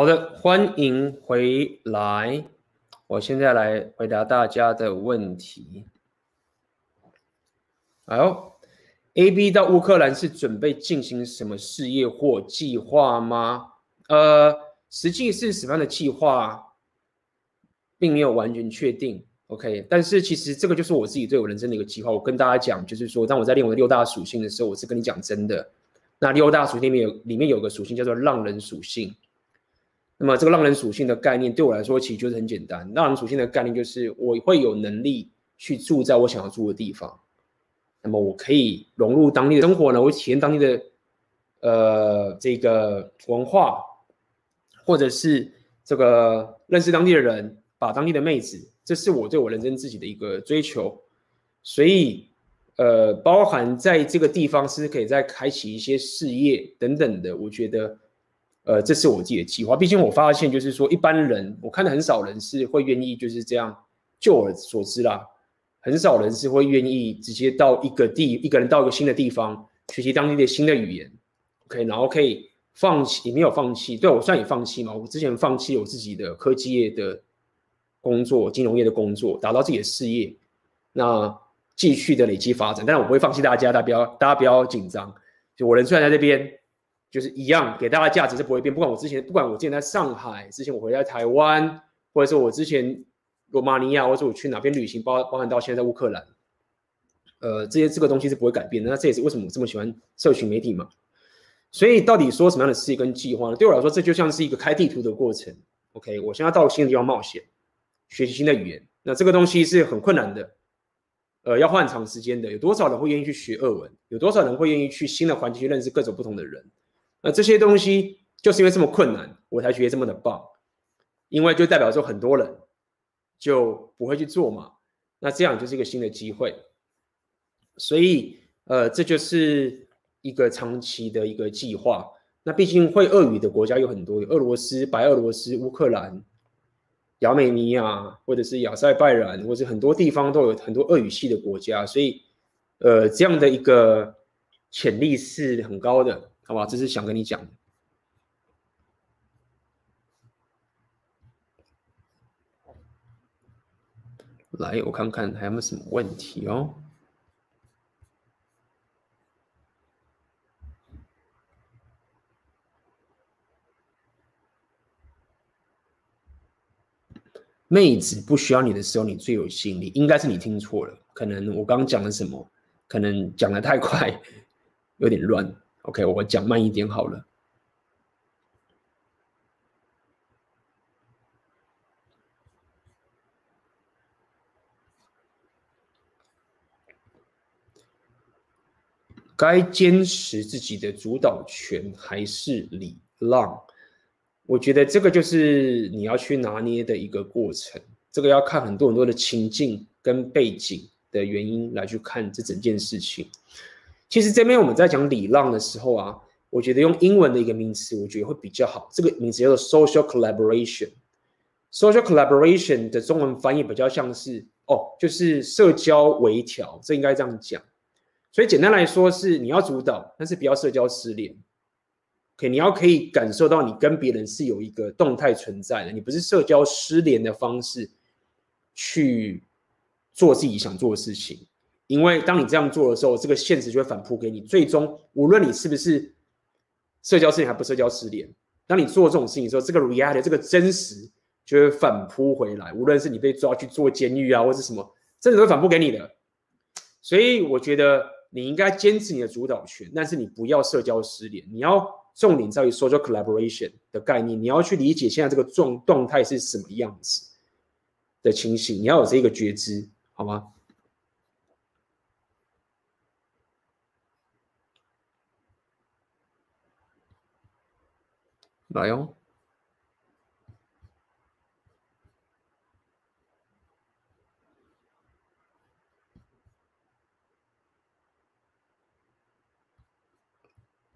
[SPEAKER 1] 好的，欢迎回来。我现在来回答大家的问题。好，AB 到乌克兰是准备进行什么事业或计划吗？呃，实际是什么样的计划，并没有完全确定。OK，但是其实这个就是我自己对我人生的一个计划。我跟大家讲，就是说，当我在练我的六大属性的时候，我是跟你讲真的。那六大属性里面有里面有个属性叫做浪人属性。那么这个浪人属性的概念对我来说其实就是很简单。浪人属性的概念就是我会有能力去住在我想要住的地方。那么我可以融入当地的生活呢，我体验当地的呃这个文化，或者是这个认识当地的人，把当地的妹子，这是我对我人生自己的一个追求。所以呃，包含在这个地方是可以再开启一些事业等等的，我觉得。呃，这是我自己的计划。毕竟我发现，就是说，一般人我看到很少人是会愿意就是这样。就我所知啦，很少人是会愿意直接到一个地，一个人到一个新的地方学习当地的新的语言，OK，然后可以放弃，也没有放弃。对，我算也放弃嘛。我之前放弃我自己的科技业的工作、金融业的工作，达到自己的事业，那继续的累积发展。但是我不会放弃大家，大家不要，大家不要紧张。就我人虽然在这边。就是一样，给大家价值是不会变。不管我之前，不管我之前在上海，之前我回来台湾，或者说我之前罗马尼亚，或者我去哪边旅行，包包含到现在在乌克兰，呃，这些这个东西是不会改变的。那这也是为什么我这么喜欢社群媒体嘛。所以到底说什么样的事业跟计划呢？对我来说，这就像是一个开地图的过程。OK，我现在到新的地方冒险，学习新的语言，那这个东西是很困难的，呃，要花很长时间的。有多少人会愿意去学俄文？有多少人会愿意去新的环境去认识各种不同的人？那这些东西就是因为这么困难，我才觉得这么的棒，因为就代表说很多人就不会去做嘛。那这样就是一个新的机会，所以呃，这就是一个长期的一个计划。那毕竟会俄语的国家有很多，有俄罗斯、白俄罗斯、乌克兰、亚美尼亚，或者是亚塞拜然，或者很多地方都有很多俄语系的国家，所以呃，这样的一个潜力是很高的。好吧，这是想跟你讲。来，我看看还有没有什么问题哦。妹子不需要你的时候，你最有吸引力，应该是你听错了。可能我刚刚讲了什么，可能讲的太快，有点乱。OK，我讲慢一点好了。该坚持自己的主导权还是礼让？我觉得这个就是你要去拿捏的一个过程。这个要看很多很多的情境跟背景的原因来去看这整件事情。其实这边我们在讲礼让的时候啊，我觉得用英文的一个名词，我觉得会比较好。这个名词叫做 social collaboration。social collaboration 的中文翻译比较像是哦，就是社交微调，这应该这样讲。所以简单来说是你要主导，但是不要社交失联。OK，你要可以感受到你跟别人是有一个动态存在的，你不是社交失联的方式去做自己想做的事情。因为当你这样做的时候，这个现实就会反扑给你。最终，无论你是不是社交失联还不社交失联，当你做这种事情的时候，这个 reality 这个真实就会反扑回来。无论是你被抓去做监狱啊，或是什么，真的都会反扑给你的。所以，我觉得你应该坚持你的主导权，但是你不要社交失联。你要重点在于 social collaboration 的概念，你要去理解现在这个状动态是什么样子的情形，你要有这个觉知，好吗？来哟，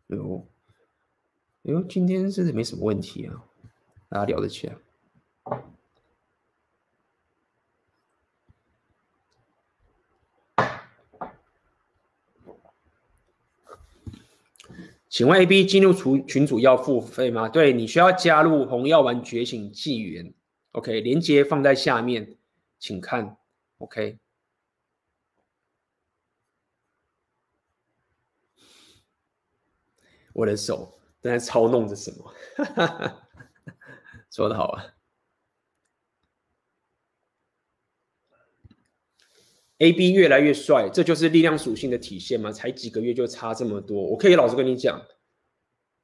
[SPEAKER 1] 哟，哟，今天是没什么问题啊，大家聊得起来。请问 A B 进入群群主要付费吗？对，你需要加入红药丸觉醒纪元。OK，连接放在下面，请看。OK，我的手正在操弄着什么？*laughs* 说的好啊。A B 越来越帅，这就是力量属性的体现吗？才几个月就差这么多？我可以老实跟你讲，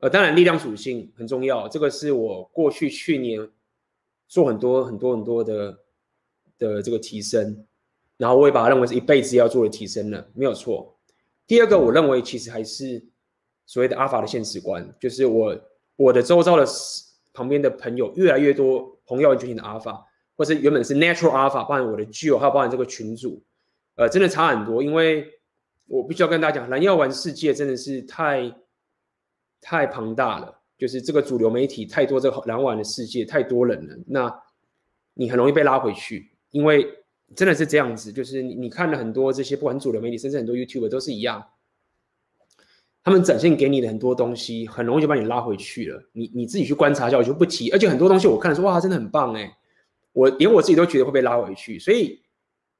[SPEAKER 1] 呃，当然力量属性很重要，这个是我过去去年做很多很多很多的的这个提升，然后我也把它认为是一辈子要做的提升了，没有错。第二个，我认为其实还是所谓的阿法的现实观，就是我我的周遭的旁边的朋友越来越多红药丸觉醒的阿法，或是原本是 natural 阿法，包含我的 G 友还有包含这个群主。呃，真的差很多，因为我必须要跟大家讲，蓝药丸世界真的是太太庞大了，就是这个主流媒体太多，这个蓝丸的世界太多人了，那你很容易被拉回去，因为真的是这样子，就是你你看了很多这些不管主流媒体，甚至很多 YouTube 都是一样，他们展现给你的很多东西，很容易就把你拉回去了。你你自己去观察一下，我就不提，而且很多东西我看了说哇，真的很棒哎，我连我自己都觉得会被拉回去，所以。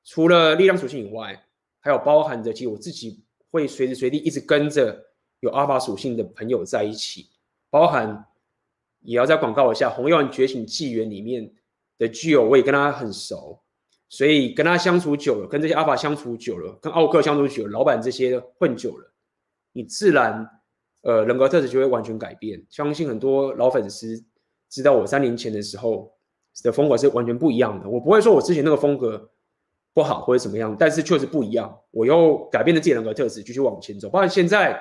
[SPEAKER 1] 除了力量属性以外，还有包含着，其实我自己会随时随地一直跟着有阿法属性的朋友在一起，包含也要再广告一下红药丸觉醒纪元里面的 Gio，我也跟他很熟，所以跟他相处久了，跟这些阿法相处久了，跟奥克相处久了，老板这些混久了，你自然呃人格特质就会完全改变。相信很多老粉丝知道我三年前的时候的风格是完全不一样的，我不会说我之前那个风格。不好或者怎么样，但是确实不一样。我又改变了自己人格特质，继续往前走。包括现在，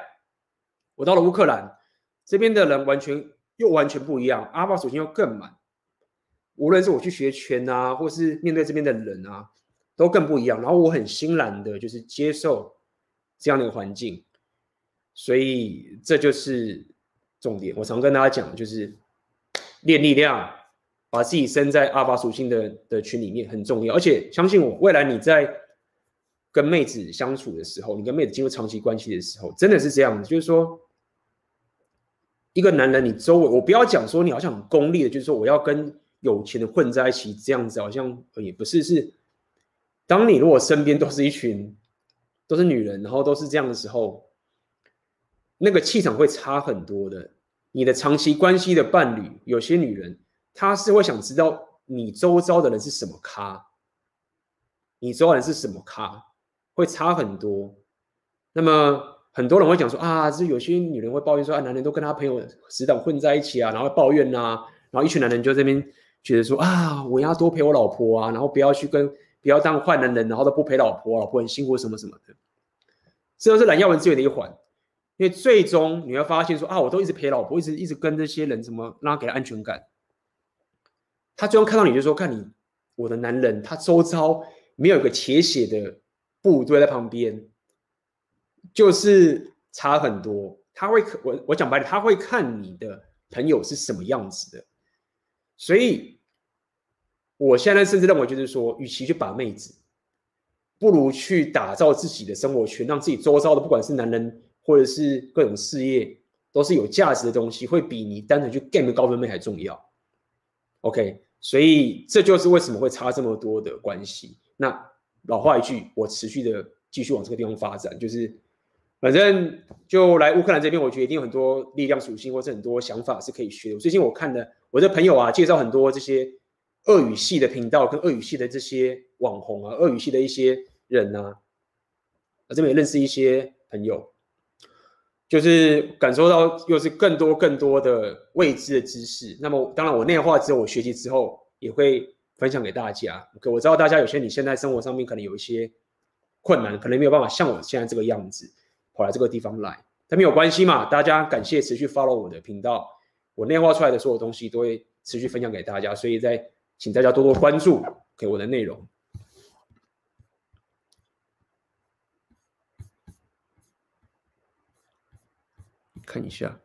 [SPEAKER 1] 我到了乌克兰这边的人，完全又完全不一样。阿巴属性又更满。无论是我去学拳啊，或是面对这边的人啊，都更不一样。然后我很欣然的，就是接受这样的一个环境。所以这就是重点。我常跟大家讲，就是练力量。把自己生在阿法属性的的群里面很重要，而且相信我，未来你在跟妹子相处的时候，你跟妹子进入长期关系的时候，真的是这样子，就是说，一个男人，你周围，我不要讲说你好像很功利的，就是说我要跟有钱的混在一起，这样子好像也不是，是当你如果身边都是一群都是女人，然后都是这样的时候，那个气场会差很多的。你的长期关系的伴侣，有些女人。他是会想知道你周遭的人是什么咖，你周遭人是什么咖，会差很多。那么很多人会讲说啊，是有些女人会抱怨说啊，男人都跟他朋友死党混在一起啊，然后抱怨啊，然后一群男人就这边觉得说啊，我要多陪我老婆啊，然后不要去跟不要当坏男人，然后都不陪老婆，老婆很辛苦什么什么的。这都是蓝耀文资源的一环，因为最终你会发现说啊，我都一直陪老婆，一直一直跟这些人怎么让他给他安全感。他最终看到你就说：“看你，我的男人，他周遭没有一个铁血的部队在旁边，就是差很多。他会，我我讲白了，他会看你的朋友是什么样子的。所以，我现在甚至认为，就是说，与其去把妹子，不如去打造自己的生活圈，让自己周遭的，不管是男人或者是各种事业，都是有价值的东西，会比你单纯去 game 高分妹还重要。OK。”所以这就是为什么会差这么多的关系。那老话一句，我持续的继续往这个地方发展，就是反正就来乌克兰这边，我觉得一定有很多力量属性或者很多想法是可以学。最近我看的我的朋友啊，介绍很多这些俄语系的频道跟俄语系的这些网红啊，俄语系的一些人啊，我这边也认识一些朋友。就是感受到又是更多更多的未知的知识。那么，当然我内化之后，我学习之后也会分享给大家。OK，我知道大家有些你现在生活上面可能有一些困难，可能没有办法像我现在这个样子跑来这个地方来，但没有关系嘛。大家感谢持续 follow 我的频道，我内化出来的所有东西都会持续分享给大家，所以在请大家多多关注给我的内容。看一下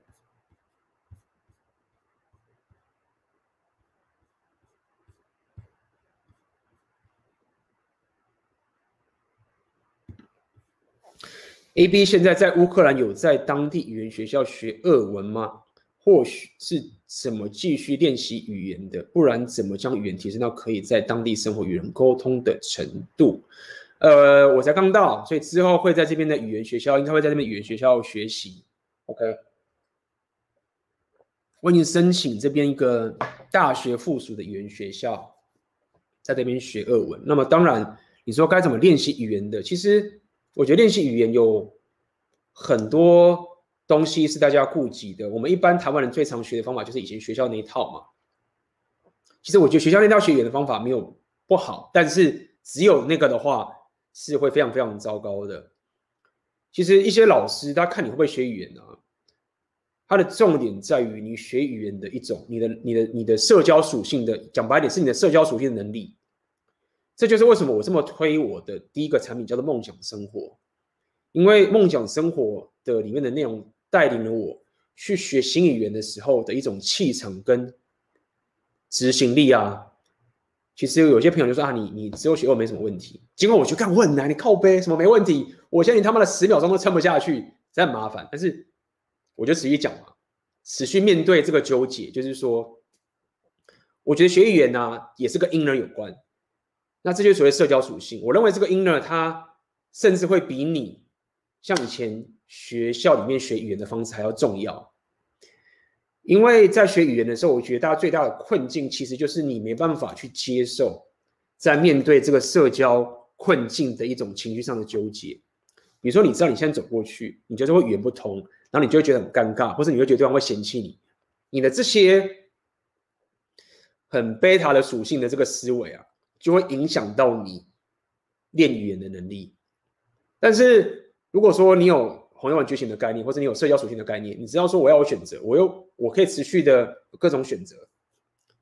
[SPEAKER 1] ，A B 现在在乌克兰有在当地语言学校学俄文吗？或许是怎么继续练习语言的？不然怎么将语言提升到可以在当地生活与人沟通的程度？呃，我才刚到，所以之后会在这边的语言学校，应该会在这边语言学校学习。OK，我已经申请这边一个大学附属的语言学校，在这边学俄文。那么当然，你说该怎么练习语言的？其实。我觉得练习语言有很多东西是大家要顾及的。我们一般台湾人最常学的方法就是以前学校那一套嘛。其实我觉得学校那套学语言的方法没有不好，但是只有那个的话是会非常非常糟糕的。其实一些老师他看你会不会学语言啊，他的重点在于你学语言的一种，你的、你的、你的社交属性的，讲白点是你的社交属性的能力。这就是为什么我这么推我的第一个产品叫做梦想生活，因为梦想生活的里面的内容带领了我去学新语言的时候的一种气场跟执行力啊。其实有些朋友就说啊，你你只有学过没什么问题，结果我去看我很难，你靠背什么没问题？我相信他妈的十秒钟都撑不下去，真很麻烦。但是我就持续讲嘛，持续面对这个纠结，就是说，我觉得学语言呢、也是跟 inner 有关。那这就是所谓社交属性。我认为这个 inner 它甚至会比你像以前学校里面学语言的方式还要重要。因为在学语言的时候，我觉得大家最大的困境其实就是你没办法去接受，在面对这个社交困境的一种情绪上的纠结。比如说，你知道你现在走过去，你觉得会语言不通，然后你就会觉得很尴尬，或者你会觉得对方会嫌弃你。你的这些很贝塔的属性的这个思维啊。就会影响到你练语言的能力。但是如果说你有红药丸觉醒的概念，或者你有社交属性的概念，你知道说我要有选择，我又我可以持续的各种选择，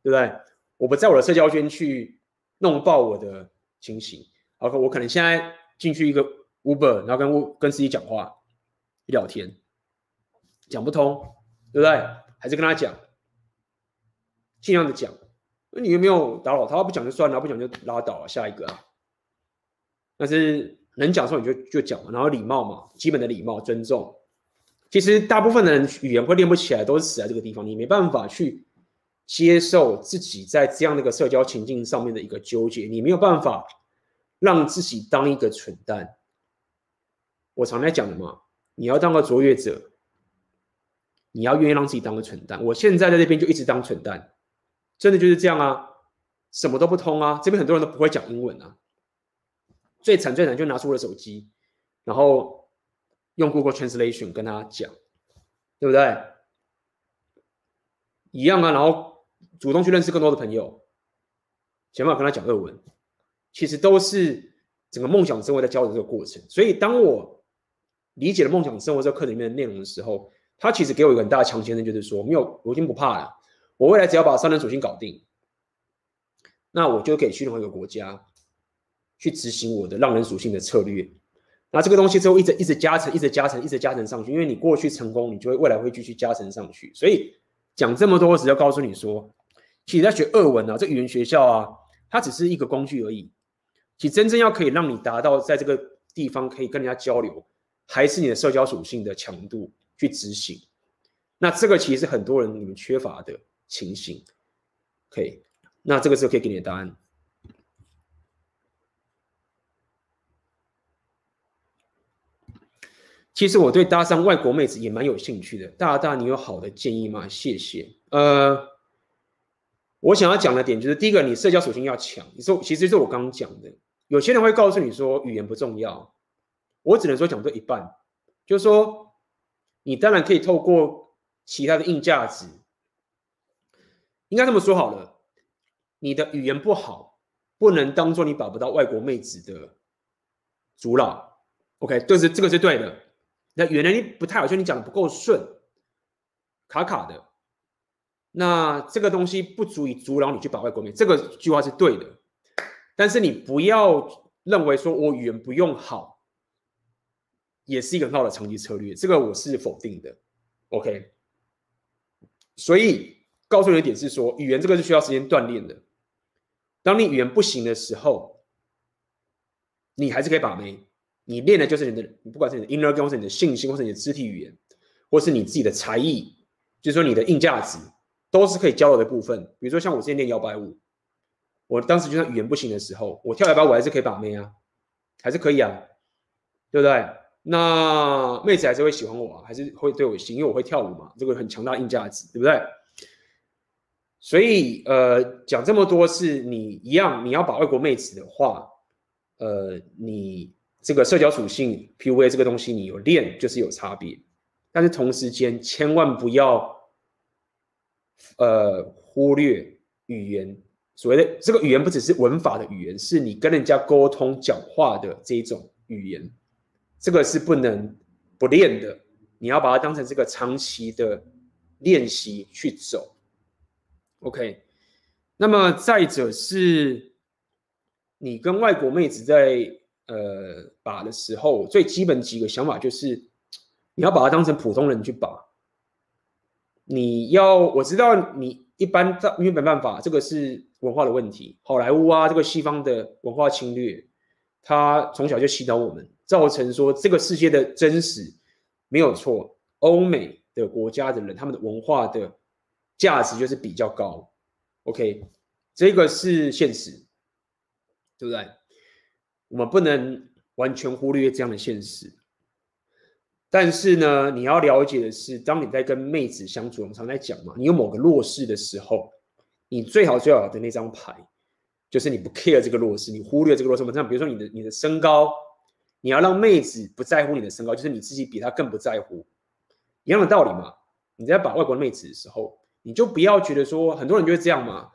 [SPEAKER 1] 对不对？我不在我的社交圈去弄爆我的情形。OK，我可能现在进去一个 Uber，然后跟跟司机讲话聊天，讲不通，对不对？还是跟他讲，尽量的讲。那你有没有打扰他？不讲就算了，不讲就拉倒了，下一个啊。但是能讲的时候你就就讲嘛，然后礼貌嘛，基本的礼貌、尊重。其实大部分的人语言会练不起来，都是死在这个地方。你没办法去接受自己在这样的一个社交情境上面的一个纠结，你没有办法让自己当一个蠢蛋。我常在讲的嘛，你要当个卓越者，你要愿意让自己当个蠢蛋。我现在在这边就一直当蠢蛋。真的就是这样啊，什么都不通啊，这边很多人都不会讲英文啊。最惨最惨就拿出我的手机，然后用 Google Translation 跟他讲，对不对？一样啊，然后主动去认识更多的朋友，想办法跟他讲日文，其实都是整个梦想生活在教的这个过程。所以当我理解了梦想生活这课里面的内容的时候，他其实给我一个很大的强心针，就是说没有，我已经不怕了。我未来只要把商人属性搞定，那我就可以去另外一个国家去执行我的浪人属性的策略。那这个东西之后一直一直加成，一直加成，一直加成上去。因为你过去成功，你就会未来会继续加成上去。所以讲这么多，只要告诉你说，其实在学二文啊，这语言学校啊，它只是一个工具而已。其实真正要可以让你达到在这个地方可以跟人家交流，还是你的社交属性的强度去执行。那这个其实是很多人你们缺乏的。情形，可以，那这个时候可以给你的答案。其实我对搭讪外国妹子也蛮有兴趣的，大大你有好的建议吗？谢谢。呃，我想要讲的点就是，第一个，你社交属性要强。你说，其实是我刚刚讲的，有些人会告诉你说语言不重要，我只能说讲对一半，就是说，你当然可以透过其他的硬价值。应该这么说好了，你的语言不好，不能当做你把不到外国妹子的阻挠。OK，这是这个是对的。那原来你不太好，就你讲的不够顺，卡卡的，那这个东西不足以阻挠你去把外国妹。这个句话是对的，但是你不要认为说我语言不用好，也是一个很好的长期策略。这个我是否定的。OK，所以。告诉你的点是说，语言这个是需要时间锻炼的。当你语言不行的时候，你还是可以把妹。你练的就是你的，不管是你的 inner game，或是你的信心，或是你的肢体语言，或是你自己的才艺，就是说你的硬价值，都是可以交流的部分。比如说像我之前练摇摆舞，我当时就算语言不行的时候，我跳摇摆舞还是可以把妹啊，还是可以啊，对不对？那妹子还是会喜欢我啊，还是会对我行，因为我会跳舞嘛，这个很强大硬价值，对不对？所以呃，讲这么多是你一样，你要把外国妹子的话，呃，你。这个社交属性 PUA 这个东西，你有练就是有差别，但是同时间千万不要，呃，忽略语言。所谓的这个语言不只是文法的语言，是你跟人家沟通讲话的这一种语言，这个是不能不练的。你要把它当成这个长期的练习去走。OK，那么再者是，你跟外国妹子在。呃，把的时候最基本几个想法就是，你要把它当成普通人去把。你要我知道你一般在，因为没办法，这个是文化的问题。好莱坞啊，这个西方的文化侵略，他从小就洗脑我们，造成说这个世界的真实没有错。欧美的国家的人，他们的文化的价值就是比较高。OK，这个是现实，对不对？我们不能完全忽略这样的现实，但是呢，你要了解的是，当你在跟妹子相处，我们常在讲嘛，你有某个弱势的时候，你最好最好的那张牌，就是你不 care 这个弱势，你忽略这个弱势。我们比如说你的你的身高，你要让妹子不在乎你的身高，就是你自己比她更不在乎，一样的道理嘛。你在把外国妹子的时候，你就不要觉得说，很多人就会这样嘛，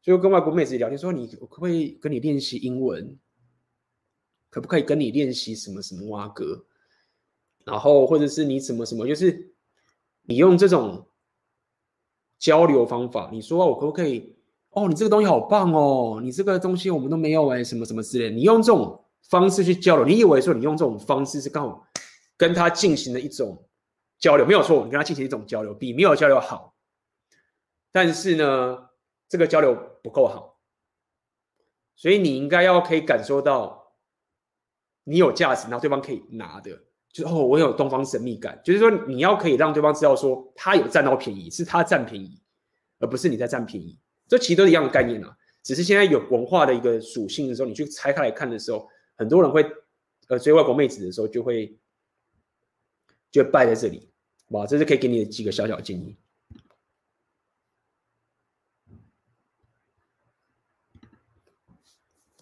[SPEAKER 1] 就跟外国妹子聊天说，你我可不可以跟你练习英文？可不可以跟你练习什么什么蛙哥？然后或者是你什么什么，就是你用这种交流方法，你说我可不可以？哦，你这个东西好棒哦，你这个东西我们都没有哎，什么什么之类。你用这种方式去交流，你以为说你用这种方式是刚好跟他进行了一种交流，没有错，你跟他进行一种交流比没有交流好。但是呢，这个交流不够好，所以你应该要可以感受到。你有价值，然后对方可以拿的，就是哦，我有东方神秘感，就是说你要可以让对方知道说他有占到便宜，是他占便宜，而不是你在占便宜。这其实都是一样的概念啊，只是现在有文化的一个属性的时候，你去拆开来看的时候，很多人会呃追外国妹子的时候就会就会败在这里，哇，这是可以给你的几个小小建议。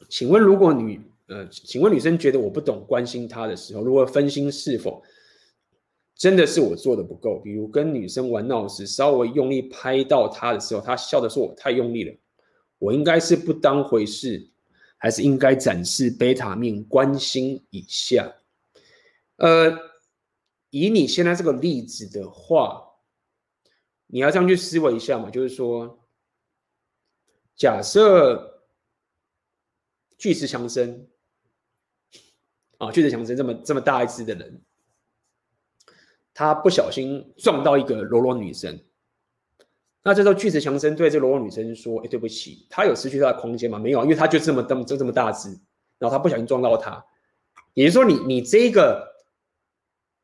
[SPEAKER 1] 请问如果女呃，请问女生觉得我不懂关心她的时候，如果分心是否真的是我做的不够？比如跟女生玩闹时，稍微用力拍到她的时候，她笑的说我太用力了，我应该是不当回事，还是应该展示贝塔面关心一下？呃，以你现在这个例子的话，你要这样去思维一下嘛，就是说，假设巨石强森。啊，巨石强森这么这么大一只的人，他不小心撞到一个柔弱女生。那这时候巨石强森对这个柔弱女生说：“哎，对不起，他有失去他的空间吗？没有，因为他就这么这么就这么大只，然后他不小心撞到他。也就是说你，你你这个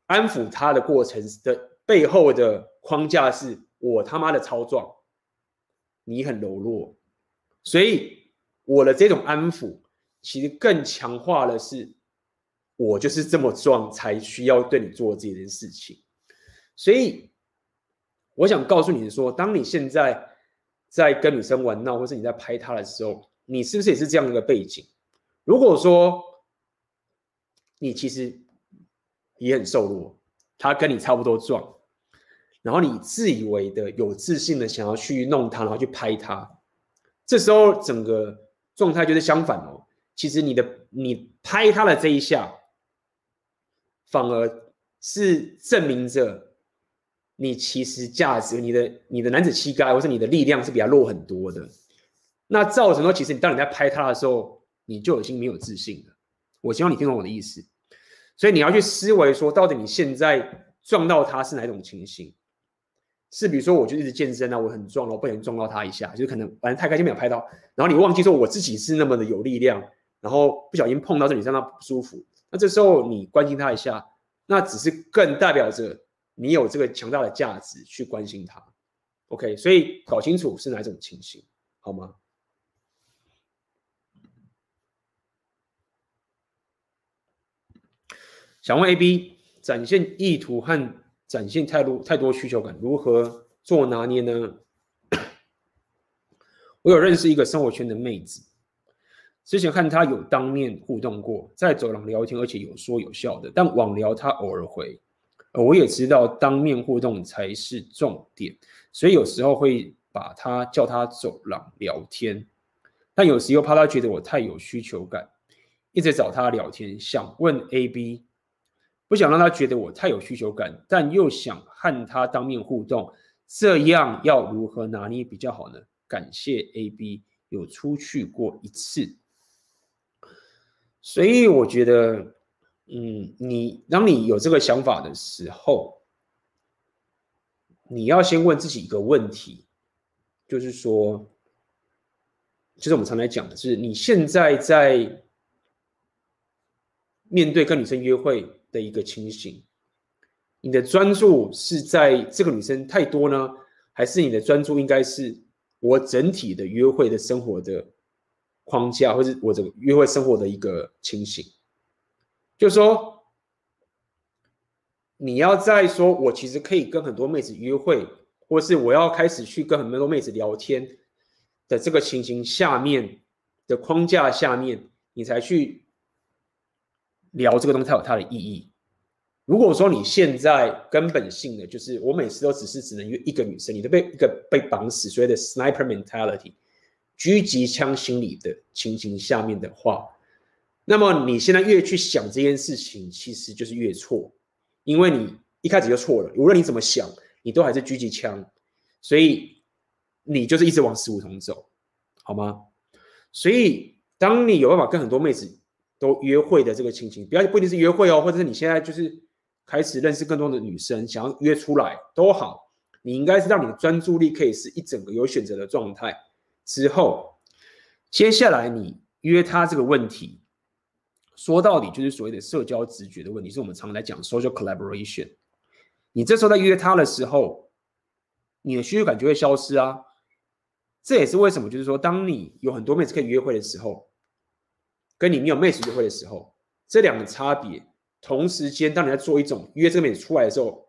[SPEAKER 1] 安抚他的过程的背后的框架是我他妈的超壮，你很柔弱，所以我的这种安抚其实更强化的是。”我就是这么壮，才需要对你做这件事情。所以，我想告诉你说，当你现在在跟女生玩闹，或是你在拍她的时候，你是不是也是这样一个背景？如果说你其实也很瘦弱，她跟你差不多壮，然后你自以为的有自信的想要去弄她，然后去拍她，这时候整个状态就是相反哦。其实你的你拍她的这一下。反而是证明着你其实价值，你的你的男子气概，或是你的力量是比较弱很多的。那造成说，其实你当你在拍他的时候，你就已经没有自信了。我希望你听懂我的意思。所以你要去思维说，到底你现在撞到他是哪种情形？是比如说，我就一直健身啊，我很壮，我不小心撞到他一下，就是可能反正太开心没有拍到，然后你忘记说我自己是那么的有力量，然后不小心碰到这里让他不舒服。那这时候你关心他一下，那只是更代表着你有这个强大的价值去关心他。OK，所以搞清楚是哪种情形，好吗？想问 AB，展现意图和展现太多太多需求感，如何做拿捏呢？我有认识一个生活圈的妹子，之前看她有当面互动过，在走廊聊天，而且有说有笑的。但网聊她偶尔回，我也知道当面互动才是重点，所以有时候会把他叫他走廊聊天，但有时又怕他觉得我太有需求感，一直找他聊天。想问 AB，不想让他觉得我太有需求感，但又想和他当面互动，这样要如何拿捏比较好呢？感谢 AB 有出去过一次，所以我觉得，嗯，你当你有这个想法的时候，你要先问自己一个问题，就是说，就是我们常来讲的是，你现在在面对跟女生约会的一个情形，你的专注是在这个女生太多呢，还是你的专注应该是？我整体的约会的生活的框架，或是我这个约会生活的一个情形，就是说，你要在说我其实可以跟很多妹子约会，或是我要开始去跟很多妹子聊天的这个情形下面的框架下面，你才去聊这个东西，才有它的意义。如果说你现在根本性的就是我每次都只是只能约一个女生，你都被一个被绑死，所谓的 sniper mentality，狙击枪心理的情形下面的话，那么你现在越去想这件事情，其实就是越错，因为你一开始就错了，无论你怎么想，你都还是狙击枪，所以你就是一直往死胡同走，好吗？所以当你有办法跟很多妹子都约会的这个情形，不要不一定是约会哦，或者是你现在就是。开始认识更多的女生，想要约出来都好，你应该是让你的专注力可以是一整个有选择的状态。之后，接下来你约她这个问题，说到底就是所谓的社交直觉的问题，是我们常来讲 social collaboration。你这时候在约他的时候，你的需求感就会消失啊。这也是为什么，就是说，当你有很多妹子可以约会的时候，跟你没有妹子约会的时候，这两个差别。同时间，当你在做一种约这个妹子出来的时候，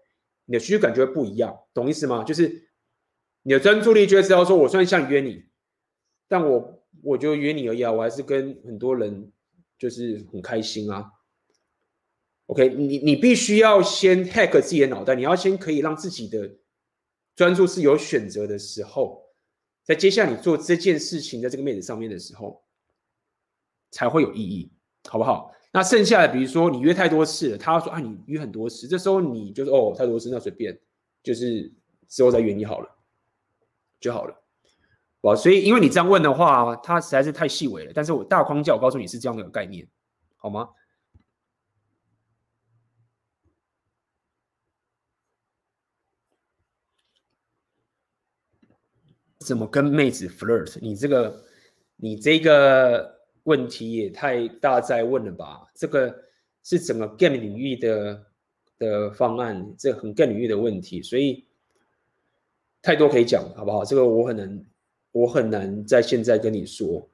[SPEAKER 1] 你的需求感觉会不一样，懂意思吗？就是你的专注力就会知道说，我虽然想约你，但我我就约你而已啊，我还是跟很多人就是很开心啊。OK，你你必须要先 hack 自己的脑袋，你要先可以让自己的专注是有选择的时候，在接下来你做这件事情在这个妹子上面的时候，才会有意义，好不好？那剩下的，比如说你约太多次了，他说啊，你约很多次，这时候你就是哦，太多次，那随便，就是之后再约你好了，就好了，哇，所以因为你这样问的话，它实在是太细微了。但是我大框架，我告诉你是这样的概念，好吗？怎么跟妹子 flirt？你这个，你这个。问题也太大在问了吧？这个是整个 game 领域的的方案，这个很 game 领域的问题，所以太多可以讲，好不好？这个我很难，我很难在现在跟你说，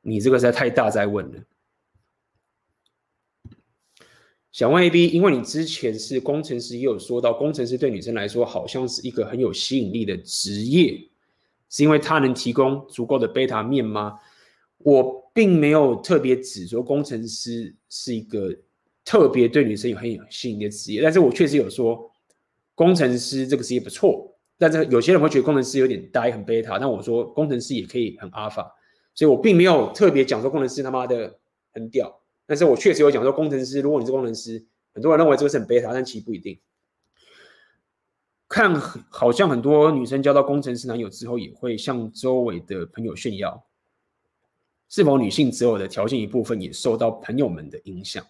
[SPEAKER 1] 你这个实在太大在问了。想问 AB，因为你之前是工程师，也有说到工程师对女生来说好像是一个很有吸引力的职业，是因为它能提供足够的贝塔面吗？我并没有特别指说工程师是一个特别对女生有很有吸引力的职业，但是我确实有说工程师这个职业不错，但是有些人会觉得工程师有点呆很贝塔，但我说工程师也可以很阿法，所以我并没有特别讲说工程师他妈的很屌，但是我确实有讲说工程师，如果你是工程师，很多人认为这个是很 beta，，但其实不一定。看好像很多女生交到工程师男友之后，也会向周围的朋友炫耀。是否女性择偶的条件一部分也受到朋友们的影响？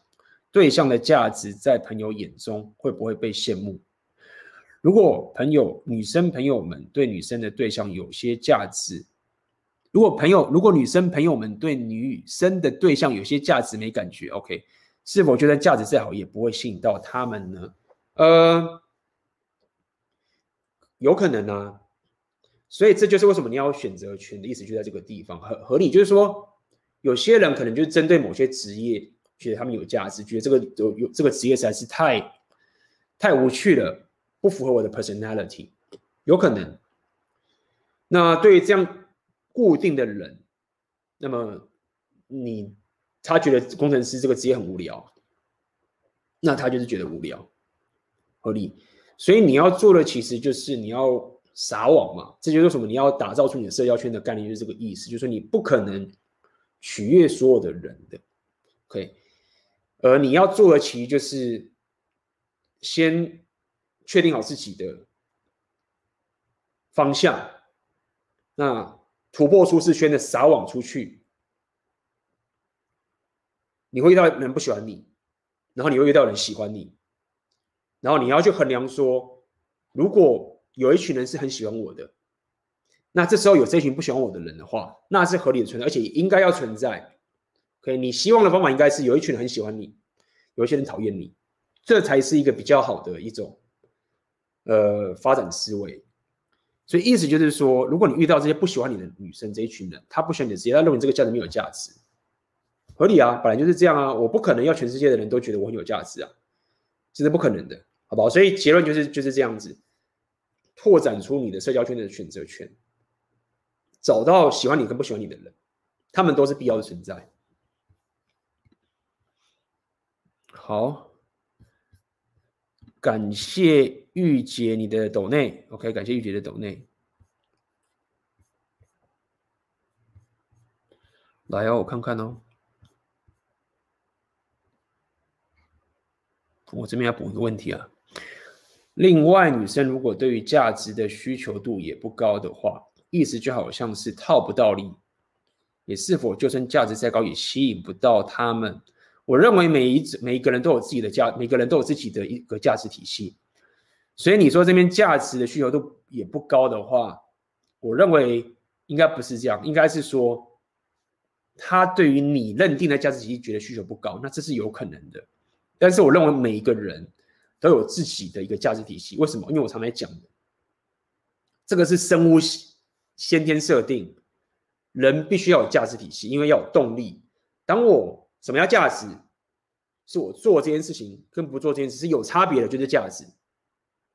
[SPEAKER 1] 对象的价值在朋友眼中会不会被羡慕？如果朋友女生朋友们对女生的对象有些价值，如果朋友如果女生朋友们对女生的对象有些价值没感觉，OK，是否觉得价值再好也不会吸引到他们呢？呃，有可能啊。所以这就是为什么你要选择权的意思就在这个地方，合合理。就是说，有些人可能就是针对某些职业，觉得他们有价值，觉得这个有有这个职业实在是太太无趣了，不符合我的 personality，有可能。那对于这样固定的人，那么你他觉得工程师这个职业很无聊，那他就是觉得无聊，合理。所以你要做的其实就是你要。撒网嘛，这就是什么你要打造出你的社交圈的概念，就是这个意思，就是说你不可能取悦所有的人的，OK，而你要做的其实就是先确定好自己的方向，那突破舒适圈的撒网出去，你会遇到人不喜欢你，然后你会遇到人喜欢你，然后你要去衡量说，如果有一群人是很喜欢我的，那这时候有这群不喜欢我的人的话，那是合理的存在，而且应该要存在。OK，你希望的方法应该是有一群人很喜欢你，有一些人讨厌你，这才是一个比较好的一种呃发展思维。所以意思就是说，如果你遇到这些不喜欢你的女生这一群人，她不喜欢你的职业，她认为这个价值没有价值，合理啊，本来就是这样啊，我不可能要全世界的人都觉得我很有价值啊，这是不可能的，好不好？所以结论就是就是这样子。拓展出你的社交圈的选择权，找到喜欢你跟不喜欢你的人，他们都是必要的存在。好，感谢玉姐你的抖内，OK，感谢玉姐的抖内。来哦，我看看哦，我这边要补一个问题啊。另外，女生如果对于价值的需求度也不高的话，意思就好像是套不到利，也是否就算价值再高也吸引不到他们？我认为每一每一个人都有自己的价，每个人都有自己的一个价值体系。所以你说这边价值的需求度也不高的话，我认为应该不是这样，应该是说他对于你认定的价值体系觉得需求不高，那这是有可能的。但是我认为每一个人。都有自己的一个价值体系，为什么？因为我常来讲的，这个是生物先天设定，人必须要有价值体系，因为要有动力。当我什么叫价值？是我做这件事情跟不做这件事是有差别的，就是价值。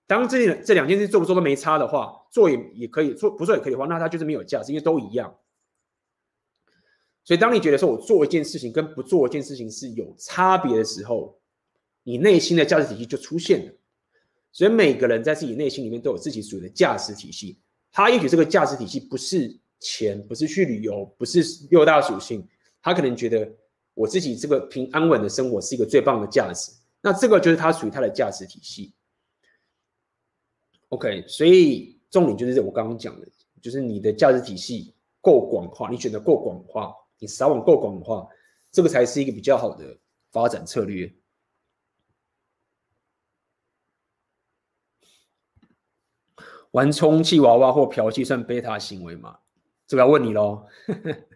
[SPEAKER 1] 当这这两件事做不做都没差的话，做也也可以，做不做也可以的话，那它就是没有价值，因为都一样。所以当你觉得说我做一件事情跟不做一件事情是有差别的时候，你内心的价值体系就出现了，所以每个人在自己内心里面都有自己属于的价值体系。他也许这个价值体系不是钱，不是去旅游，不是六大属性，他可能觉得我自己这个平安稳的生活是一个最棒的价值。那这个就是他属于他的价值体系。OK，所以重点就是我刚刚讲的，就是你的价值体系够广化，你选择够广化，你撒网够广化，这个才是一个比较好的发展策略。玩充气娃娃或嫖妓算贝塔行为吗？这个要问你喽。*laughs*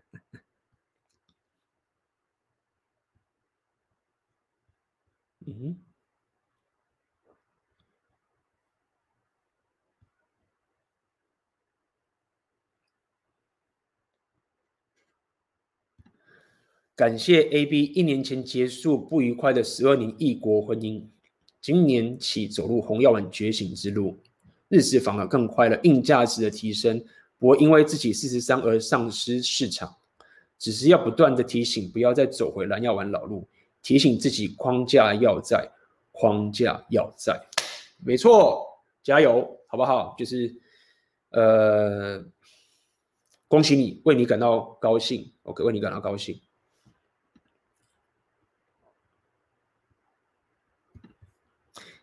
[SPEAKER 1] 嗯，感谢 AB 一年前结束不愉快的十二年异国婚姻，今年起走入红药丸觉醒之路。日子反而更快了，硬价值的提升不会因为自己四十三而丧失市场，只是要不断的提醒，不要再走回蓝药丸老路，提醒自己框架要在，框架要在，没错，加油，好不好？就是，呃，恭喜你，为你感到高兴，OK，为你感到高兴。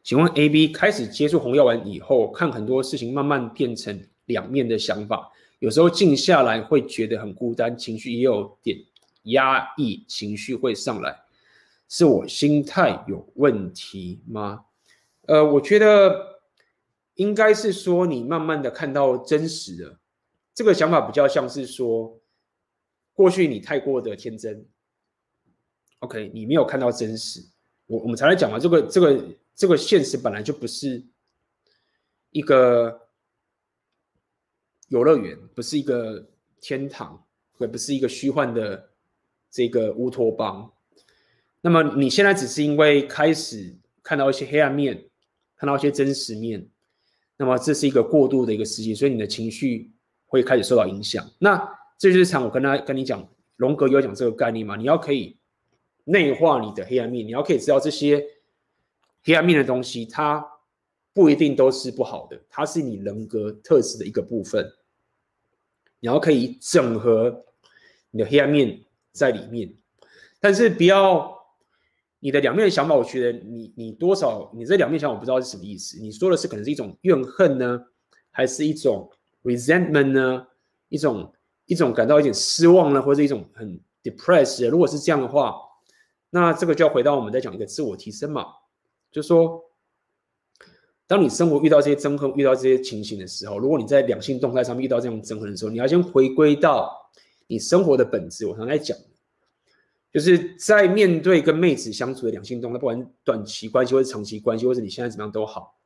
[SPEAKER 1] 请问 A、B 开始接触红药丸以后，看很多事情慢慢变成两面的想法，有时候静下来会觉得很孤单，情绪也有点压抑，情绪会上来，是我心态有问题吗？呃，我觉得应该是说你慢慢的看到真实的这个想法，比较像是说过去你太过的天真，OK，你没有看到真实。我我们才来讲啊，这个这个这个现实本来就不是一个游乐园，不是一个天堂，也不是一个虚幻的这个乌托邦。那么你现在只是因为开始看到一些黑暗面，看到一些真实面，那么这是一个过渡的一个时期，所以你的情绪会开始受到影响。那这就是常我跟他跟你讲，荣格有讲这个概念嘛，你要可以。内化你的黑暗面，你要可以知道这些黑暗面的东西，它不一定都是不好的，它是你人格特质的一个部分。你要可以整合你的黑暗面在里面，但是不要你的两面的想法。我觉得你你多少你这两面想法，我不知道是什么意思。你说的是可能是一种怨恨呢，还是一种 resentment 呢？一种一种感到一点失望呢，或者一种很 depressed？如果是这样的话。那这个就要回到我们在讲一个自我提升嘛，就是说，当你生活遇到这些憎恨、遇到这些情形的时候，如果你在两性动态上面遇到这种憎恨的时候，你要先回归到你生活的本质。我常在讲，就是在面对跟妹子相处的两性动态，不管短期关系或者长期关系，或者你现在怎么样都好，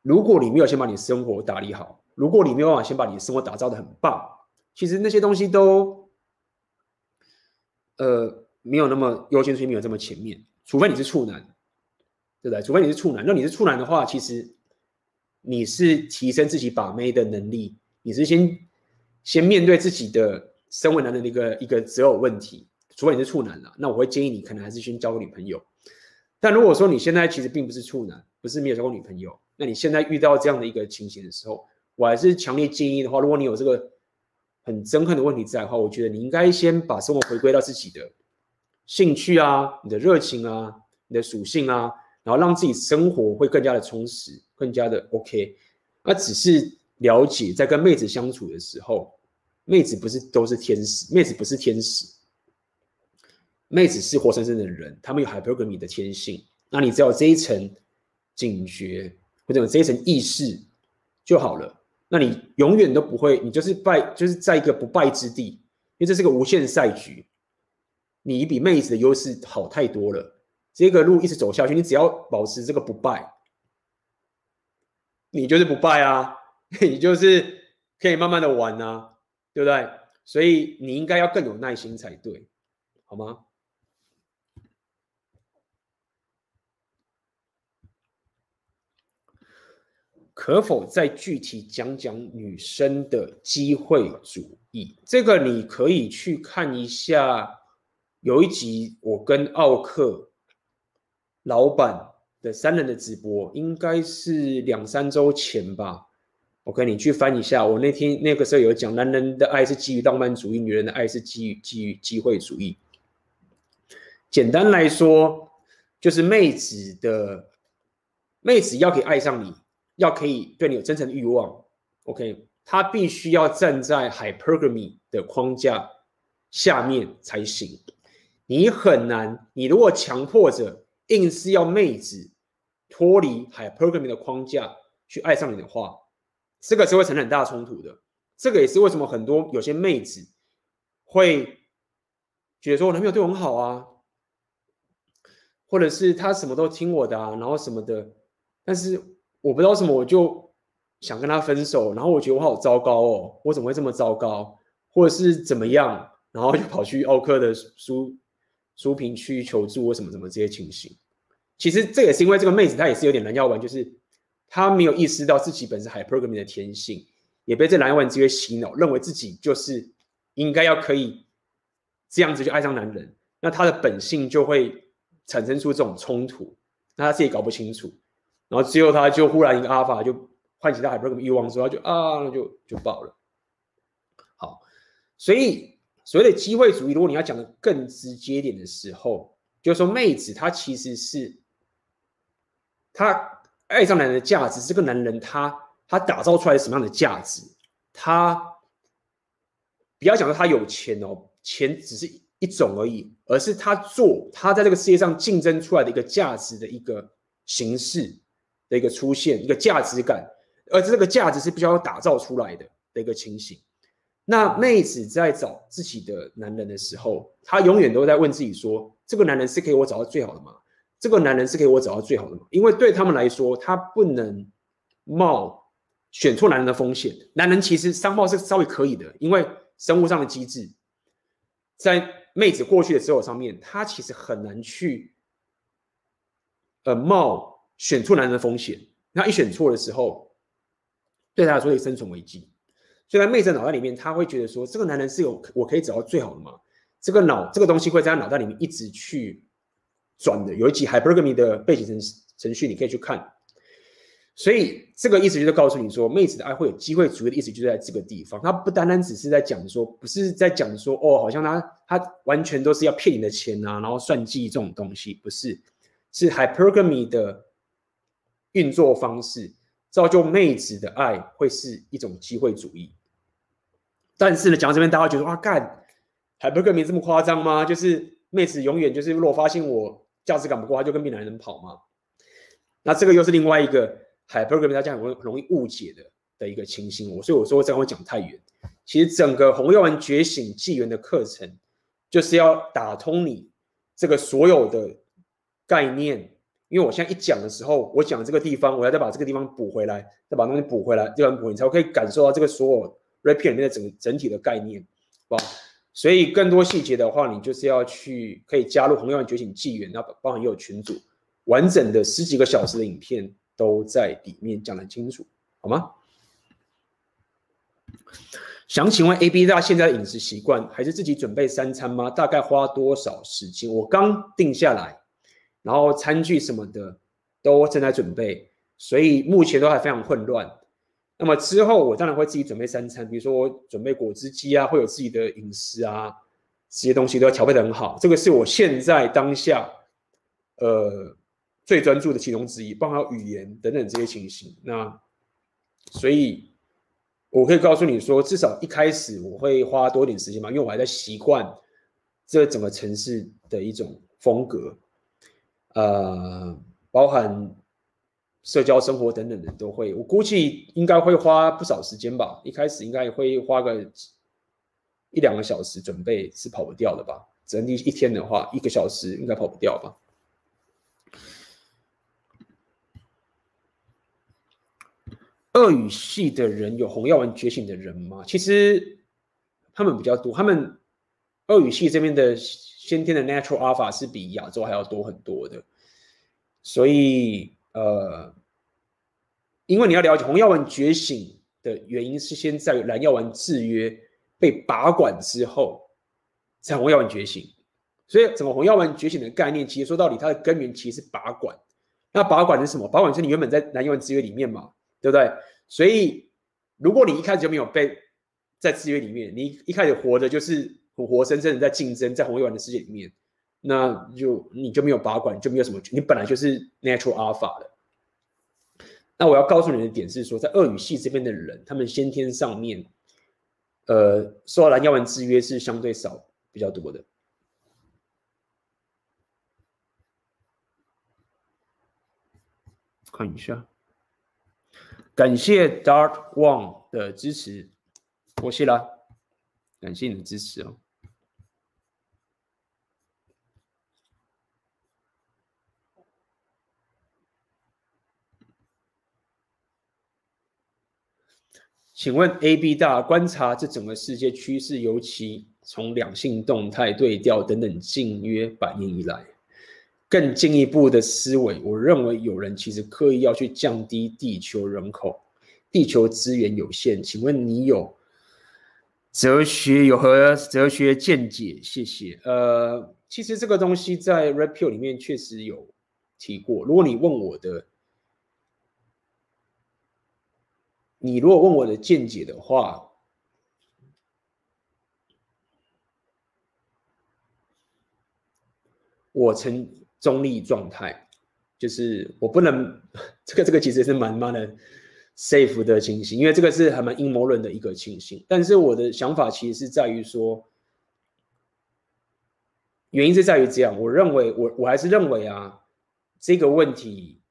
[SPEAKER 1] 如果你没有先把你生活打理好，如果你没有办法先把你的生活打造得很棒，其实那些东西都。呃，没有那么优先顺序，没有这么前面，除非你是处男，对不对？除非你是处男，那你是处男的话，其实你是提升自己把妹的能力，你是先先面对自己的身为男人的一个一个择偶问题。除非你是处男了，那我会建议你可能还是先交个女朋友。但如果说你现在其实并不是处男，不是没有交过女朋友，那你现在遇到这样的一个情形的时候，我还是强烈建议的话，如果你有这个。很憎恨的问题在的话，我觉得你应该先把生活回归到自己的兴趣啊、你的热情啊、你的属性啊，然后让自己生活会更加的充实、更加的 OK。那只是了解，在跟妹子相处的时候，妹子不是都是天使，妹子不是天使，妹子是活生生的人，他们有 hypergamy 的天性。那你只要这一层警觉或者有这一层意识就好了。那你永远都不会，你就是败，就是在一个不败之地，因为这是个无限赛局，你比妹子的优势好太多了。这个路一直走下去，你只要保持这个不败，你就是不败啊，*laughs* 你就是可以慢慢的玩啊，对不对？所以你应该要更有耐心才对，好吗？可否再具体讲讲女生的机会主义？这个你可以去看一下，有一集我跟奥克老板的三人的直播，应该是两三周前吧。OK，你去翻一下，我那天那个时候有讲，男人的爱是基于浪漫主义，女人的爱是基于基于机会主义。简单来说，就是妹子的妹子要可以爱上你。要可以对你有真诚的欲望，OK，她必须要站在 hypergamy 的框架下面才行。你很难，你如果强迫着硬是要妹子脱离海 programming 的框架去爱上你的话，这个是会成很大冲突的。这个也是为什么很多有些妹子会觉得说，我男朋友对我很好啊，或者是他什么都听我的啊，然后什么的，但是。我不知道什么，我就想跟他分手，然后我觉得我好糟糕哦，我怎么会这么糟糕，或者是怎么样，然后就跑去奥克的书书评区求助，或什么什么这些情形。其实这也是因为这个妹子她也是有点蓝药丸，就是她没有意识到自己本身海 pergamy 的天性，也被这蓝药丸直接洗脑，认为自己就是应该要可以这样子就爱上男人，那她的本性就会产生出这种冲突，那她自己搞不清楚。然后最后他就忽然一个阿法就唤起他 hypergamy 欲望之后，他就啊，就就爆了。好，所以所谓的机会主义，如果你要讲的更直接点的时候，就是说妹子她其实是她爱上男人的价值，这个男人他他打造出来什么样的价值？他不要讲说他有钱哦，钱只是一种而已，而是他做他在这个世界上竞争出来的一个价值的一个形式。的一个出现，一个价值感，而这个价值是必须要打造出来的的一个情形。那妹子在找自己的男人的时候，她永远都在问自己说：这个男人是给我找到最好的吗？这个男人是给我找到最好的吗？因为对他们来说，他不能冒选错男人的风险。男人其实商贸是稍微可以的，因为生物上的机制，在妹子过去的择偶上面，他其实很难去呃冒选错男人的风险。那一选错的时候，对他来说会生存危机。所以在妹子脑袋里面，他会觉得说，这个男人是有我可以找到最好的吗？这个脑这个东西会在他脑袋里面一直去转的。有一集 Hypergamy 的背景程程序，你可以去看。所以这个意思就是告诉你说，妹子的爱会有机会主义的意思就在这个地方。他不单单只是在讲说，不是在讲说哦，好像他他完全都是要骗你的钱啊，然后算计这种东西，不是，是 Hypergamy 的运作方式，造就妹子的爱会是一种机会主义。但是呢，讲到这边，大家觉得哇，干，Hypergamy 这么夸张吗？就是妹子永远就是，如果发现我价值感不够，她就跟别男人跑嘛？那这个又是另外一个 Hypergamy 大家很容易误解的的一个情形。我所以我说这样会讲太远。其实整个红药丸觉醒纪元的课程，就是要打通你这个所有的概念。因为我现在一讲的时候，我讲这个地方，我要再把这个地方补回来，再把东西补回来，这样补，你才可以感受到这个所有。Red Pill 里面的整整体的概念，好吧？所以更多细节的话，你就是要去可以加入红药觉醒纪元，那包含也有群组，完整的十几个小时的影片都在里面讲得清楚，好吗？想请问 AB 大现在的饮食习惯还是自己准备三餐吗？大概花多少时间？我刚定下来，然后餐具什么的都正在准备，所以目前都还非常混乱。那么之后，我当然会自己准备三餐，比如说我准备果汁机啊，会有自己的饮食啊，这些东西都要调配得很好。这个是我现在当下，呃，最专注的其中之一，包括语言等等这些情形。那所以，我可以告诉你说，至少一开始我会花多点时间嘛，因为我还在习惯这整个城市的一种风格，呃，包含。社交生活等等的都会，我估计应该会花不少时间吧。一开始应该会花个一两个小时准备是跑不掉的吧。整体一天的话，一个小时应该跑不掉吧。鳄语系的人有红药丸觉醒的人吗？其实他们比较多，他们鳄语系这边的先天的 natural alpha 是比亚洲还要多很多的，所以。呃，因为你要了解红药丸觉醒的原因，是先在于蓝药丸制约被拔管之后，才红药丸觉醒。所以整个红药丸觉醒的概念，其实说到底，它的根源其实是拔管。那拔管是什么？拔管是你原本在蓝药丸制约里面嘛，对不对？所以如果你一开始就没有被在制约里面，你一开始活着就是活生生的在竞争，在红药丸的世界里面。那就你就没有拔管，就没有什么，你本来就是 natural alpha 的。那我要告诉你的点是说，在俄语系这边的人，他们先天上面，呃，受到蓝药丸制约是相对少比较多的。看一下，感谢 Dark One 的支持，我谢了，感谢你的支持哦。请问 AB 大观察这整个世界趋势，尤其从两性动态、对调等等近约百年以来，更进一步的思维，我认为有人其实刻意要去降低地球人口，地球资源有限。请问你有哲学有何哲学见解？谢谢。呃，其实这个东西在 Red Pill 里面确实有提过。如果你问我的。你如果问我的见解的话，我呈中立状态，就是我不能 *laughs* 这个这个其实是蛮蛮的 safe 的情形，因为这个是还蛮阴谋论的一个情形。但是我的想法其实是在于说，原因是在于这样，我认为我我还是认为啊，这个问题。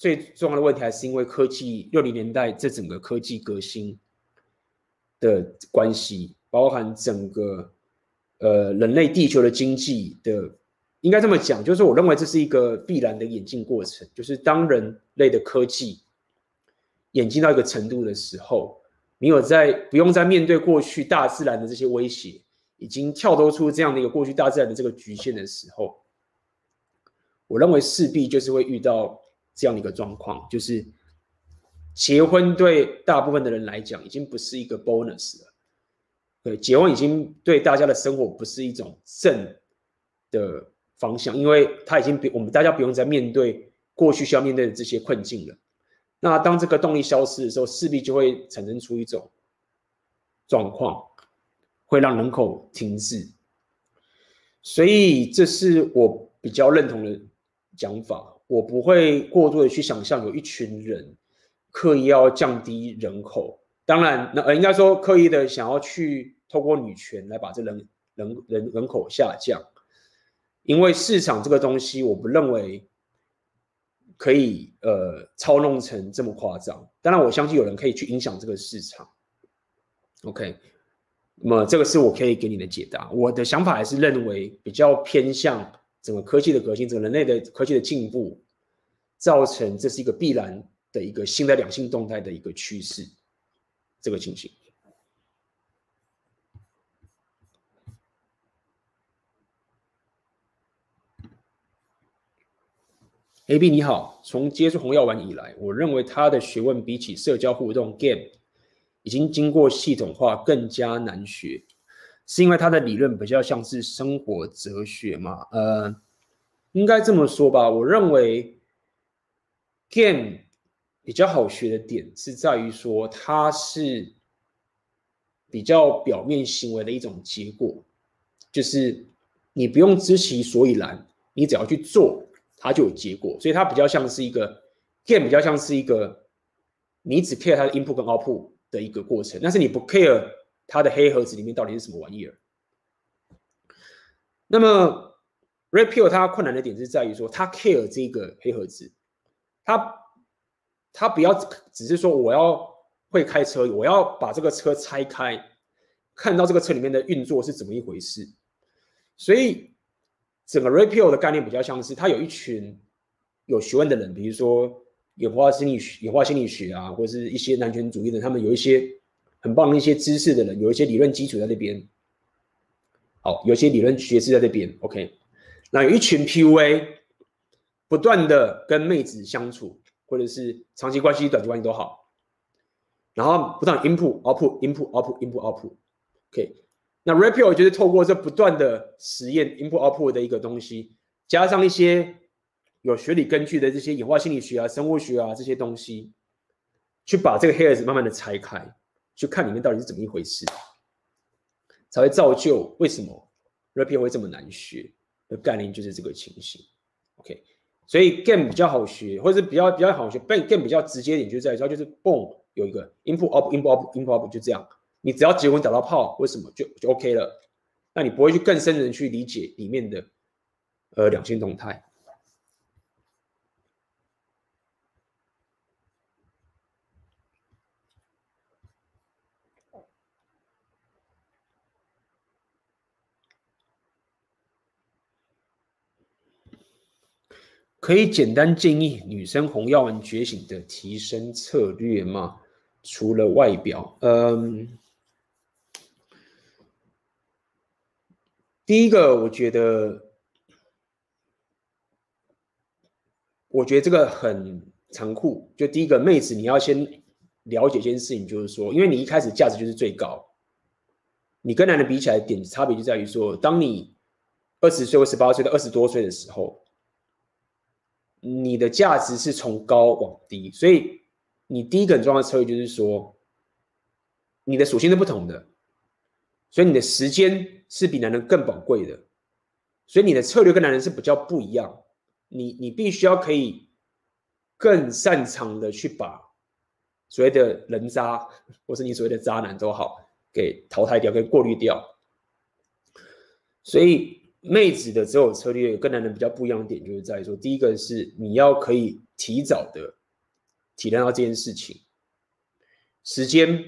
[SPEAKER 1] 最重要的问题还是因为科技六零年代这整个科技革新，的关系，包含整个呃人类地球的经济的，应该这么讲，就是我认为这是一个必然的演进过程，就是当人类的科技演进到一个程度的时候，你有在不用再面对过去大自然的这些威胁，已经跳脱出这样的一个过去大自然的这个局限的时候，我认为势必就是会遇到这样的一个状况，就是。结婚对大部分的人来讲，已经不是一个 bonus 了。对，结婚已经对大家的生活不是一种正的方向，因为他已经比我们大家不用再面对过去需要面对的这些困境了。那当这个动力消失的时候，势必就会产生出一种状况，会让人口停滞。所以，这是我比较认同的讲法。我不会过度的去想象有一群人。刻意要降低人口，当然，那呃，应该说刻意的想要去透过女权来把这人人人人口下降，因为市场这个东西，我不认为可以呃操弄成这么夸张。当然，我相信有人可以去影响这个市场。OK，那么这个是我可以给你的解答。我的想法还是认为比较偏向整个科技的革新，整个人类的科技的进步，造成这是一个必然。的一个新的两性动态的一个趋势，这个情形。AB 你好，从接触红药丸以来，我认为他的学问比起社交互动 Game 已经经过系统化，更加难学，是因为他的理论比较像是生活哲学嘛？呃，应该这么说吧。我认为 Game。比较好学的点是在于说，它是比较表面行为的一种结果，就是你不用知其所以然，你只要去做，它就有结果。所以它比较像是一个 game，比较像是一个你只 care 它的 input 跟 output 的一个过程，但是你不 care 它的黑盒子里面到底是什么玩意儿。那么 Red Pill 它困难的点是在于说，它 care 这个黑盒子，它。他不要只是说我要会开车，我要把这个车拆开，看到这个车里面的运作是怎么一回事。所以整个 Red Pill 的概念比较像是，他有一群有学问的人，比如说演化心理学、演化心理学啊，或者是一些男权主义的，他们有一些很棒的一些知识的人，有一些理论基础在那边。好，有些理论学识在那边。OK，那有一群 PUA 不断的跟妹子相处。或者是长期关系、短期关系都好，然后不断 input、output、input、output、input、output。OK，那 Red Pill 就是透过这不断的实验 input、output 的一个东西，加上一些有学理根据的这些演化心理学啊、生物学啊这些东西，去把这个黑盒子慢慢的拆开，去看里面到底是怎么一回事，才会造就为什么 Red Pill 会这么难学的概念，就是这个情形。OK。所以 game 比较好学，或者是比较比较好学。但 game 比较直接一点，就在于说，就是 boom 有一个 input up input up input up 就这样。你只要结婚打到炮，为什么就就 OK 了？那你不会去更深的去理解里面的呃两性动态。可以简单建议女生红药丸觉醒的提升策略吗？除了外表，嗯，第一个我觉得，我觉得这个很残酷。就第一个，妹子你要先了解一件事情，就是说，因为你一开始价值就是最高，你跟男人比起来，点差别就在于说，当你二十岁或十八岁到二十多岁的时候。你的价值是从高往低，所以你第一个很重要的策略就是说，你的属性是不同的，所以你的时间是比男人更宝贵的，所以你的策略跟男人是比较不一样。你你必须要可以更擅长的去把所谓的人渣，或是你所谓的渣男都好，给淘汰掉，给过滤掉。所以。妹子的择偶策略跟男人比较不一样的点，就是在于说，第一个是你要可以提早的体谅到这件事情，时间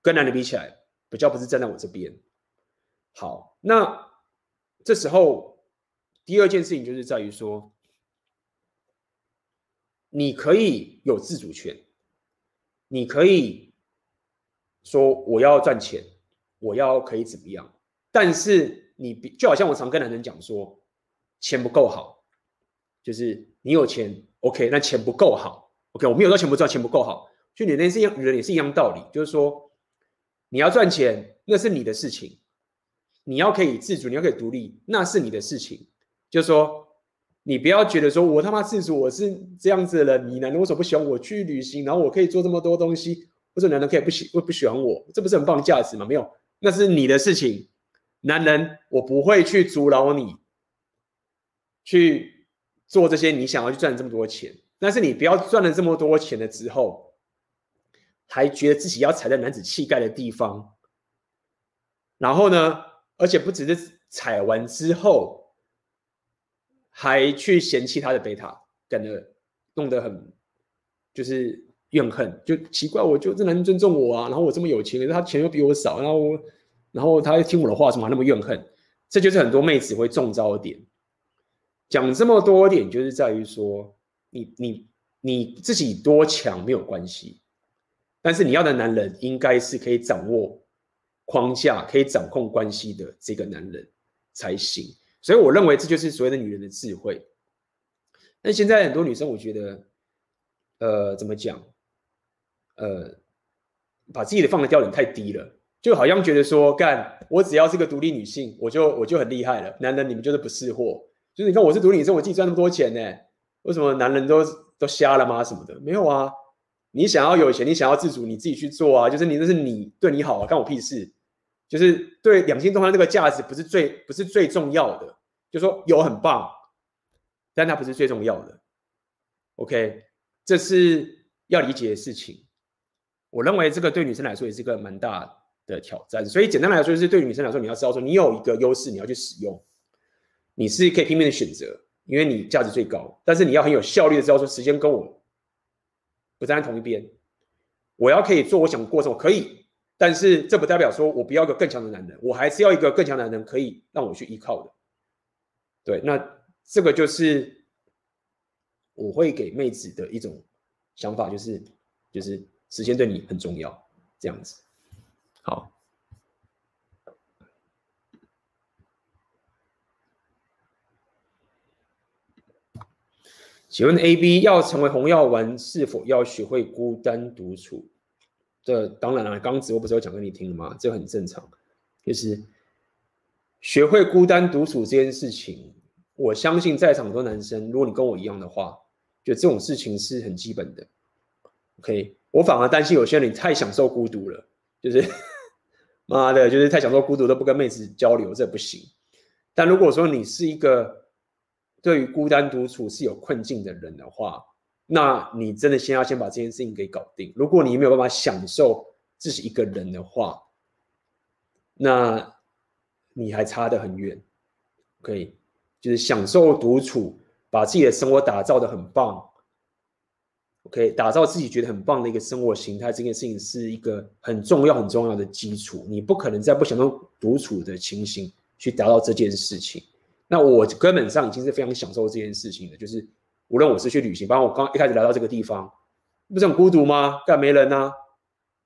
[SPEAKER 1] 跟男人比起来，比较不是站在我这边。好，那这时候第二件事情就是在于说，你可以有自主权，你可以说我要赚钱，我要可以怎么样，但是你比就好像我常跟男人讲说，钱不够好，就是你有钱，OK，那钱不够好，OK，我没有说钱不赚，钱不够好，就你那是一样，人也是一样道理，就是说你要赚钱，那是你的事情。你要可以自主，你要可以独立，那是你的事情。就是说，你不要觉得说我他妈自主，我是这样子的人。你男人为什么不喜欢我去旅行？然后我可以做这么多东西，为什么男人可以不喜不不喜欢我？这不是很棒的价值吗？没有，那是你的事情。男人，我不会去阻挠你去做这些你想要去赚这么多钱。但是你不要赚了这么多钱了之后，还觉得自己要踩在男子气概的地方，然后呢？而且不只是踩完之后，还去嫌弃他的贝塔，感觉弄得很就是怨恨，就奇怪，我就这男人尊重我啊，然后我这么有钱，可是他钱又比我少，然后然后他又听我的话，怎么那么怨恨？这就是很多妹子会中招的点。讲这么多点，就是在于说，你你你自己多强没有关系，但是你要的男人应该是可以掌握。框架可以掌控关系的这个男人才行，所以我认为这就是所谓的女人的智慧。但现在很多女生，我觉得，呃，怎么讲？呃，把自己的放的标准太低了，就好像觉得说，干我只要是个独立女性，我就我就很厉害了。男人你们就是不识货，就是你看我是独立女生，我自己赚那么多钱呢，为什么男人都都瞎了吗？什么的没有啊？你想要有钱，你想要自主，你自己去做啊，就是你那是你对你好啊，干我屁事。就是对两性动态这个价值不是最不是最重要的，就说有很棒，但它不是最重要的。OK，这是要理解的事情。我认为这个对女生来说也是个蛮大的的挑战。所以简单来说，就是对于女生来说，你要知道说你有一个优势，你要去使用，你是可以拼命的选择，因为你价值最高。但是你要很有效率的知道说，时间跟我不站在同一边，我要可以做我想过什么可以。但是这不代表说我不要一个更强的男人，我还是要一个更强的男人可以让我去依靠的。对，那这个就是我会给妹子的一种想法，就是就是时间对你很重要，这样子。好，请问 A B 要成为红药丸，是否要学会孤单独处？这当然了，刚直播不是有讲给你听了吗？这很正常，就是学会孤单独处这件事情。我相信在场很多男生，如果你跟我一样的话，就这种事情是很基本的。OK，我反而担心有些人你太享受孤独了，就是妈的，就是太享受孤独都不跟妹子交流，这不行。但如果说你是一个对于孤单独处是有困境的人的话，那你真的先要先把这件事情给搞定。如果你没有办法享受自己一个人的话，那你还差得很远。OK，就是享受独处，把自己的生活打造得很棒。OK，打造自己觉得很棒的一个生活形态，这件事情是一个很重要很重要的基础。你不可能在不享受独处的情形去达到这件事情。那我根本上已经是非常享受这件事情的，就是。无论我是去旅行，包括我刚一开始来到这个地方，不是很孤独吗？干没人啊，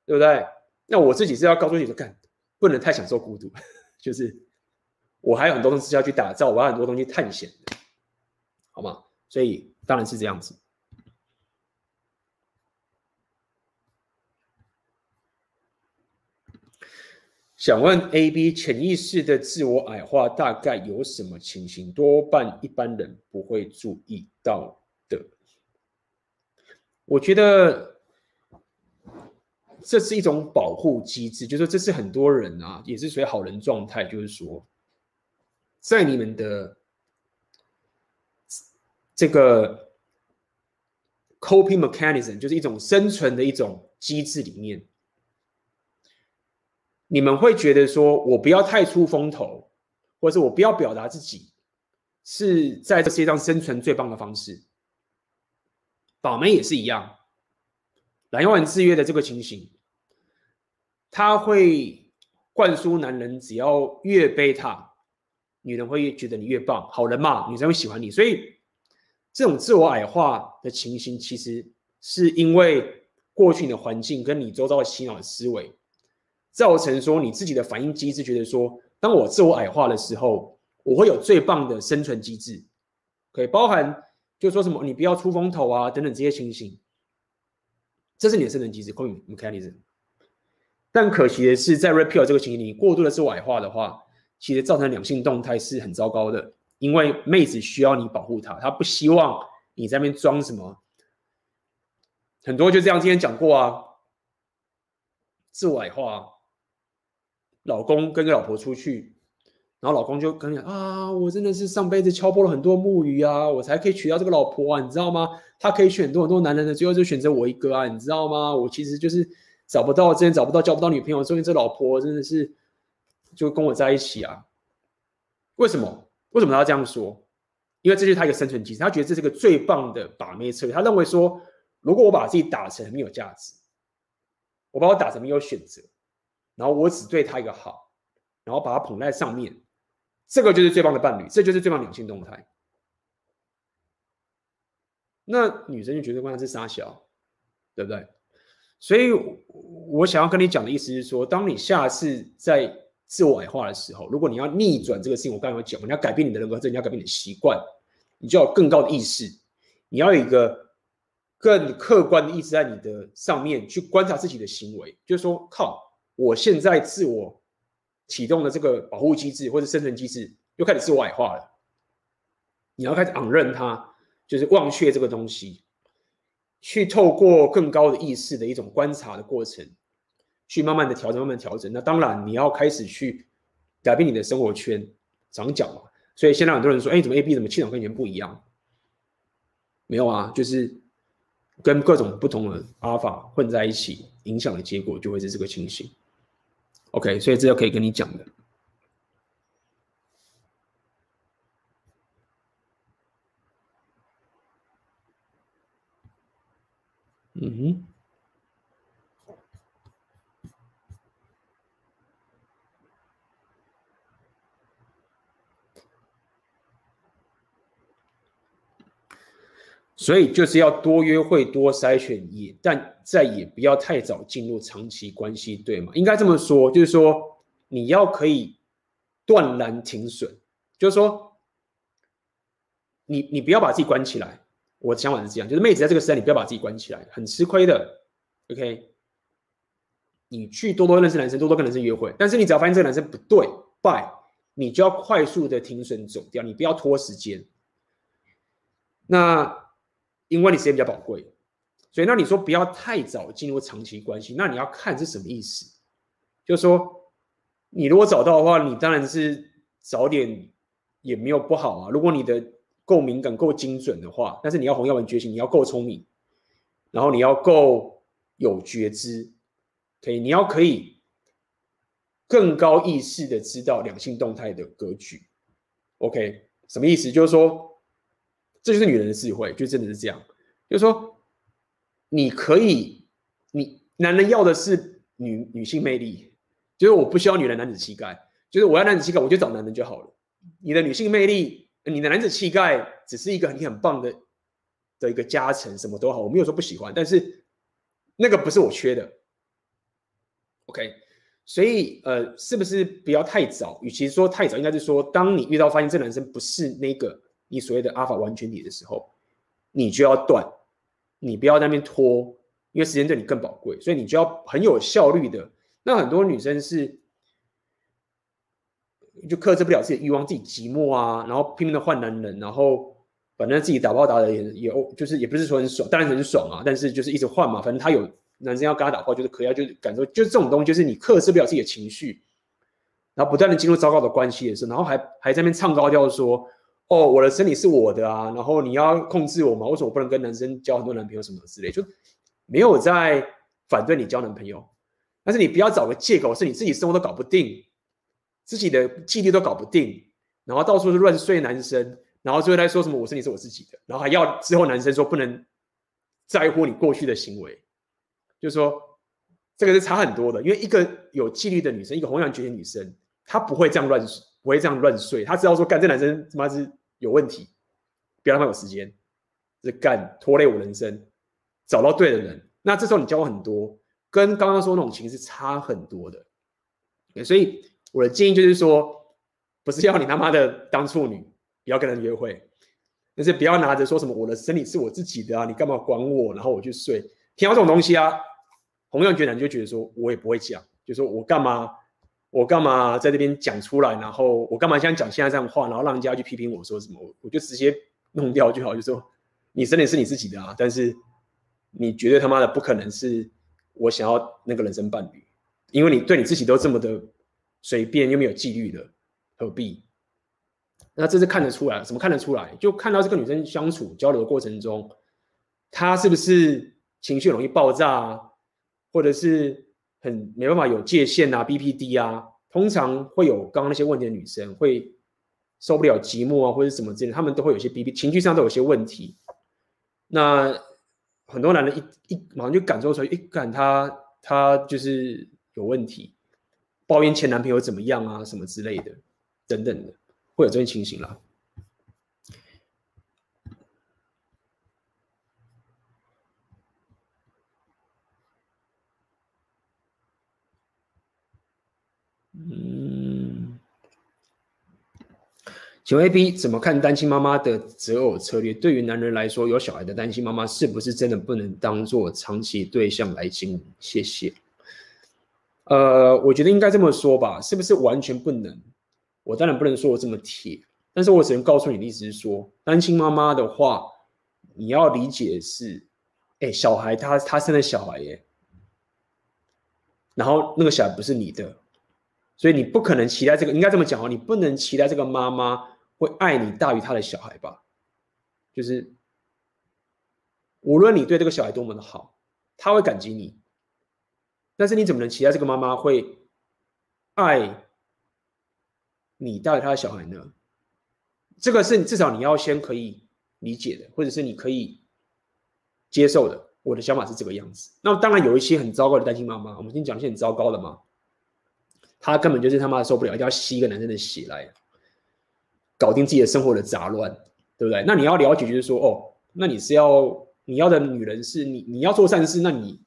[SPEAKER 1] 对不对？那我自己是要告诉你说，干不能太享受孤独，*laughs* 就是我还有很多东西要去打造，我还有很多东西探险的，好吗？所以当然是这样子。想问 A、B 潜意识的自我矮化大概有什么情形？多半一般人不会注意到的。我觉得这是一种保护机制，就是说这是很多人啊，也是属于好人状态，就是说，在你们的这个 coping mechanism，就是一种生存的一种机制里面。你们会觉得说，我不要太出风头，或者我不要表达自己，是在这世界上生存最棒的方式。宝妹也是一样，蓝药丸制约的这个情形，他会灌输男人，只要越贝塔，女人会越觉得你越棒，好人嘛，女生会喜欢你。所以这种自我矮化的情形，其实是因为过去的环境跟你周遭的洗脑的思维，造成说你自己的反应机制，觉得说，当我自我矮化的时候，我会有最棒的生存机制，可以包含就说什么你不要出风头啊等等这些情形，这是你的生存机制，coping mechanism。但可惜的是，在 Red Pill 这个情形里，过度的自我矮化的话，其实造成两性动态是很糟糕的。因为妹子需要你保护她，她不希望你在那边装什么。很多就这样，今天讲过啊，自我矮化，老公跟个老婆出去，然后老公就跟你讲啊，我真的是上辈子敲破了很多木鱼啊，我才可以娶到这个老婆啊，你知道吗？他可以选很多很多男人的，最后就选择我一个啊，你知道吗？我其实就是。找不到，之前找不到，交不到女朋友，所以这老婆真的是就跟我在一起啊？为什么？为什么他要这样说？因为这是他一个生存机制，他觉得这是个最棒的把妹策略。他认为说，如果我把自己打成没有价值，我把我打成没有选择，然后我只对他一个好，然后把他捧在上面，这个就是最棒的伴侣，这就是最棒的两性动态。那女生就觉得关键是杀小，对不对？所以，我想要跟你讲的意思是说，当你下次在自我矮化的时候，如果你要逆转这个事情，我刚刚有讲，你要改变你的人格，你要改变你的习惯，你就要有更高的意识，你要有一个更客观的意识在你的上面去观察自己的行为，就是说，靠，我现在自我启动的这个保护机制或者生存机制又开始自我矮化了，你要开始 unlearn 它，就是忘却这个东西。去透过更高的意识的一种观察的过程，去慢慢的调整，慢慢调整。那当然，你要开始去改变你的生活圈，长脚嘛。所以现在很多人说，哎，怎么 A B 怎么气场跟以前不一样？没有啊，就是跟各种不同的阿尔法混在一起，影响的结果就会是这个情形。OK，所以这就可以跟你讲的。嗯哼，所以就是要多约会、多筛选，也但再也不要太早进入长期关系，对吗？应该这么说，就是说你要可以断然停损，就是说你你不要把自己关起来。我的想法是这样，就是妹子在这个时代，你不要把自己关起来，很吃亏的。OK，你去多多认识男生，多多跟男生约会，但是你只要发现这个男生不对拜你就要快速的停损走掉，你不要拖时间。那因为你时间比较宝贵，所以那你说不要太早进入长期关系，那你要看是什么意思？就是说，你如果找到的话，你当然是早点也没有不好啊。如果你的够敏感、够精准的话，但是你要红药丸觉醒，你要够聪明，然后你要够有觉知，可以，你要可以更高意识的知道两性动态的格局。OK，什么意思？就是说，这就是女人的智慧，就真的是这样。就是说，你可以，你男人要的是女女性魅力，就是我不需要女人男子气概，就是我要男子气概，我就找男人就好了。你的女性魅力。你的男子气概只是一个你很棒的的一个加成，什么都好，我没有说不喜欢，但是那个不是我缺的。OK，所以呃，是不是不要太早？与其说太早，应该是说，当你遇到发现这男生不是那个你所谓的阿法完全体的时候，你就要断，你不要在那边拖，因为时间对你更宝贵，所以你就要很有效率的。那很多女生是。就克制不了自己的欲望，自己寂寞啊，然后拼命的换男人，然后反正自己打炮打的也也就是也不是说很爽，当然很爽啊，但是就是一直换嘛，反正他有男生要跟他打炮，就是可以，就是感受，就是这种东西，就是你克制不了自己的情绪，然后不断的进入糟糕的关系的时候，然后还还在那边唱高调说，哦，我的身体是我的啊，然后你要控制我吗？为什么我不能跟男生交很多男朋友什么之类，就没有在反对你交男朋友，但是你不要找个借口，是你自己生活都搞不定。自己的纪律都搞不定，然后到处是乱睡男生，然后最后来说什么我身体是我自己的，然后还要之后男生说不能在乎你过去的行为，就是说这个是差很多的。因为一个有纪律的女生，一个弘扬觉醒女生，她不会这样乱，不会这样乱睡。她知道说，干这男生他妈是有问题，不要让他有时间，是干拖累我人生，找到对的人。那这时候你交往很多，跟刚刚说那种情是差很多的。所以我的建议就是说，不是要你他妈的当处女，不要跟人约会，但是不要拿着说什么我的身体是我自己的啊，你干嘛管我？然后我去睡，听到这种东西啊，同样觉得你就觉得说我也不会讲，就说我干嘛，我干嘛在这边讲出来，然后我干嘛现在讲现在这样的话，然后让人家去批评我说什么，我就直接弄掉就好，就说你真的是你自己的啊，但是你绝对他妈的不可能是我想要那个人生伴侣。因为你对你自己都这么的随便又没有纪律的，何必？那这是看得出来，怎么看得出来？就看到这个女生相处交流的过程中，她是不是情绪容易爆炸，或者是很没办法有界限啊？BPD 啊，通常会有刚刚那些问题的女生会受不了寂寞啊，或者什么之类的，她们都会有些 B P 情绪上都有些问题。那很多男人一一马上就感受出来，一感他他就是。有问题，抱怨前男朋友怎么样啊，什么之类的，等等的，会有这种情形啦。嗯，请问 AB 怎么看单亲妈妈的择偶策略？对于男人来说，有小孩的单亲妈妈是不是真的不能当做长期对象来经营？谢谢。呃，我觉得应该这么说吧，是不是完全不能？我当然不能说我这么铁，但是我只能告诉你的意思是说，单亲妈妈的话，你要理解的是，哎，小孩他他生的小孩耶，然后那个小孩不是你的，所以你不可能期待这个，应该这么讲哦，你不能期待这个妈妈会爱你大于他的小孩吧？就是无论你对这个小孩多么的好，他会感激你。但是你怎么能期待这个妈妈会爱你大于他的小孩呢？这个是至少你要先可以理解的，或者是你可以接受的。我的想法是这个样子。那当然有一些很糟糕的单亲妈妈，我们先讲一些很糟糕的嘛。她根本就是他妈受不了，一定要吸一个男生的血来搞定自己的生活的杂乱，对不对？那你要了解，就是说，哦，那你是要你要的女人是你，你要做善事，那你。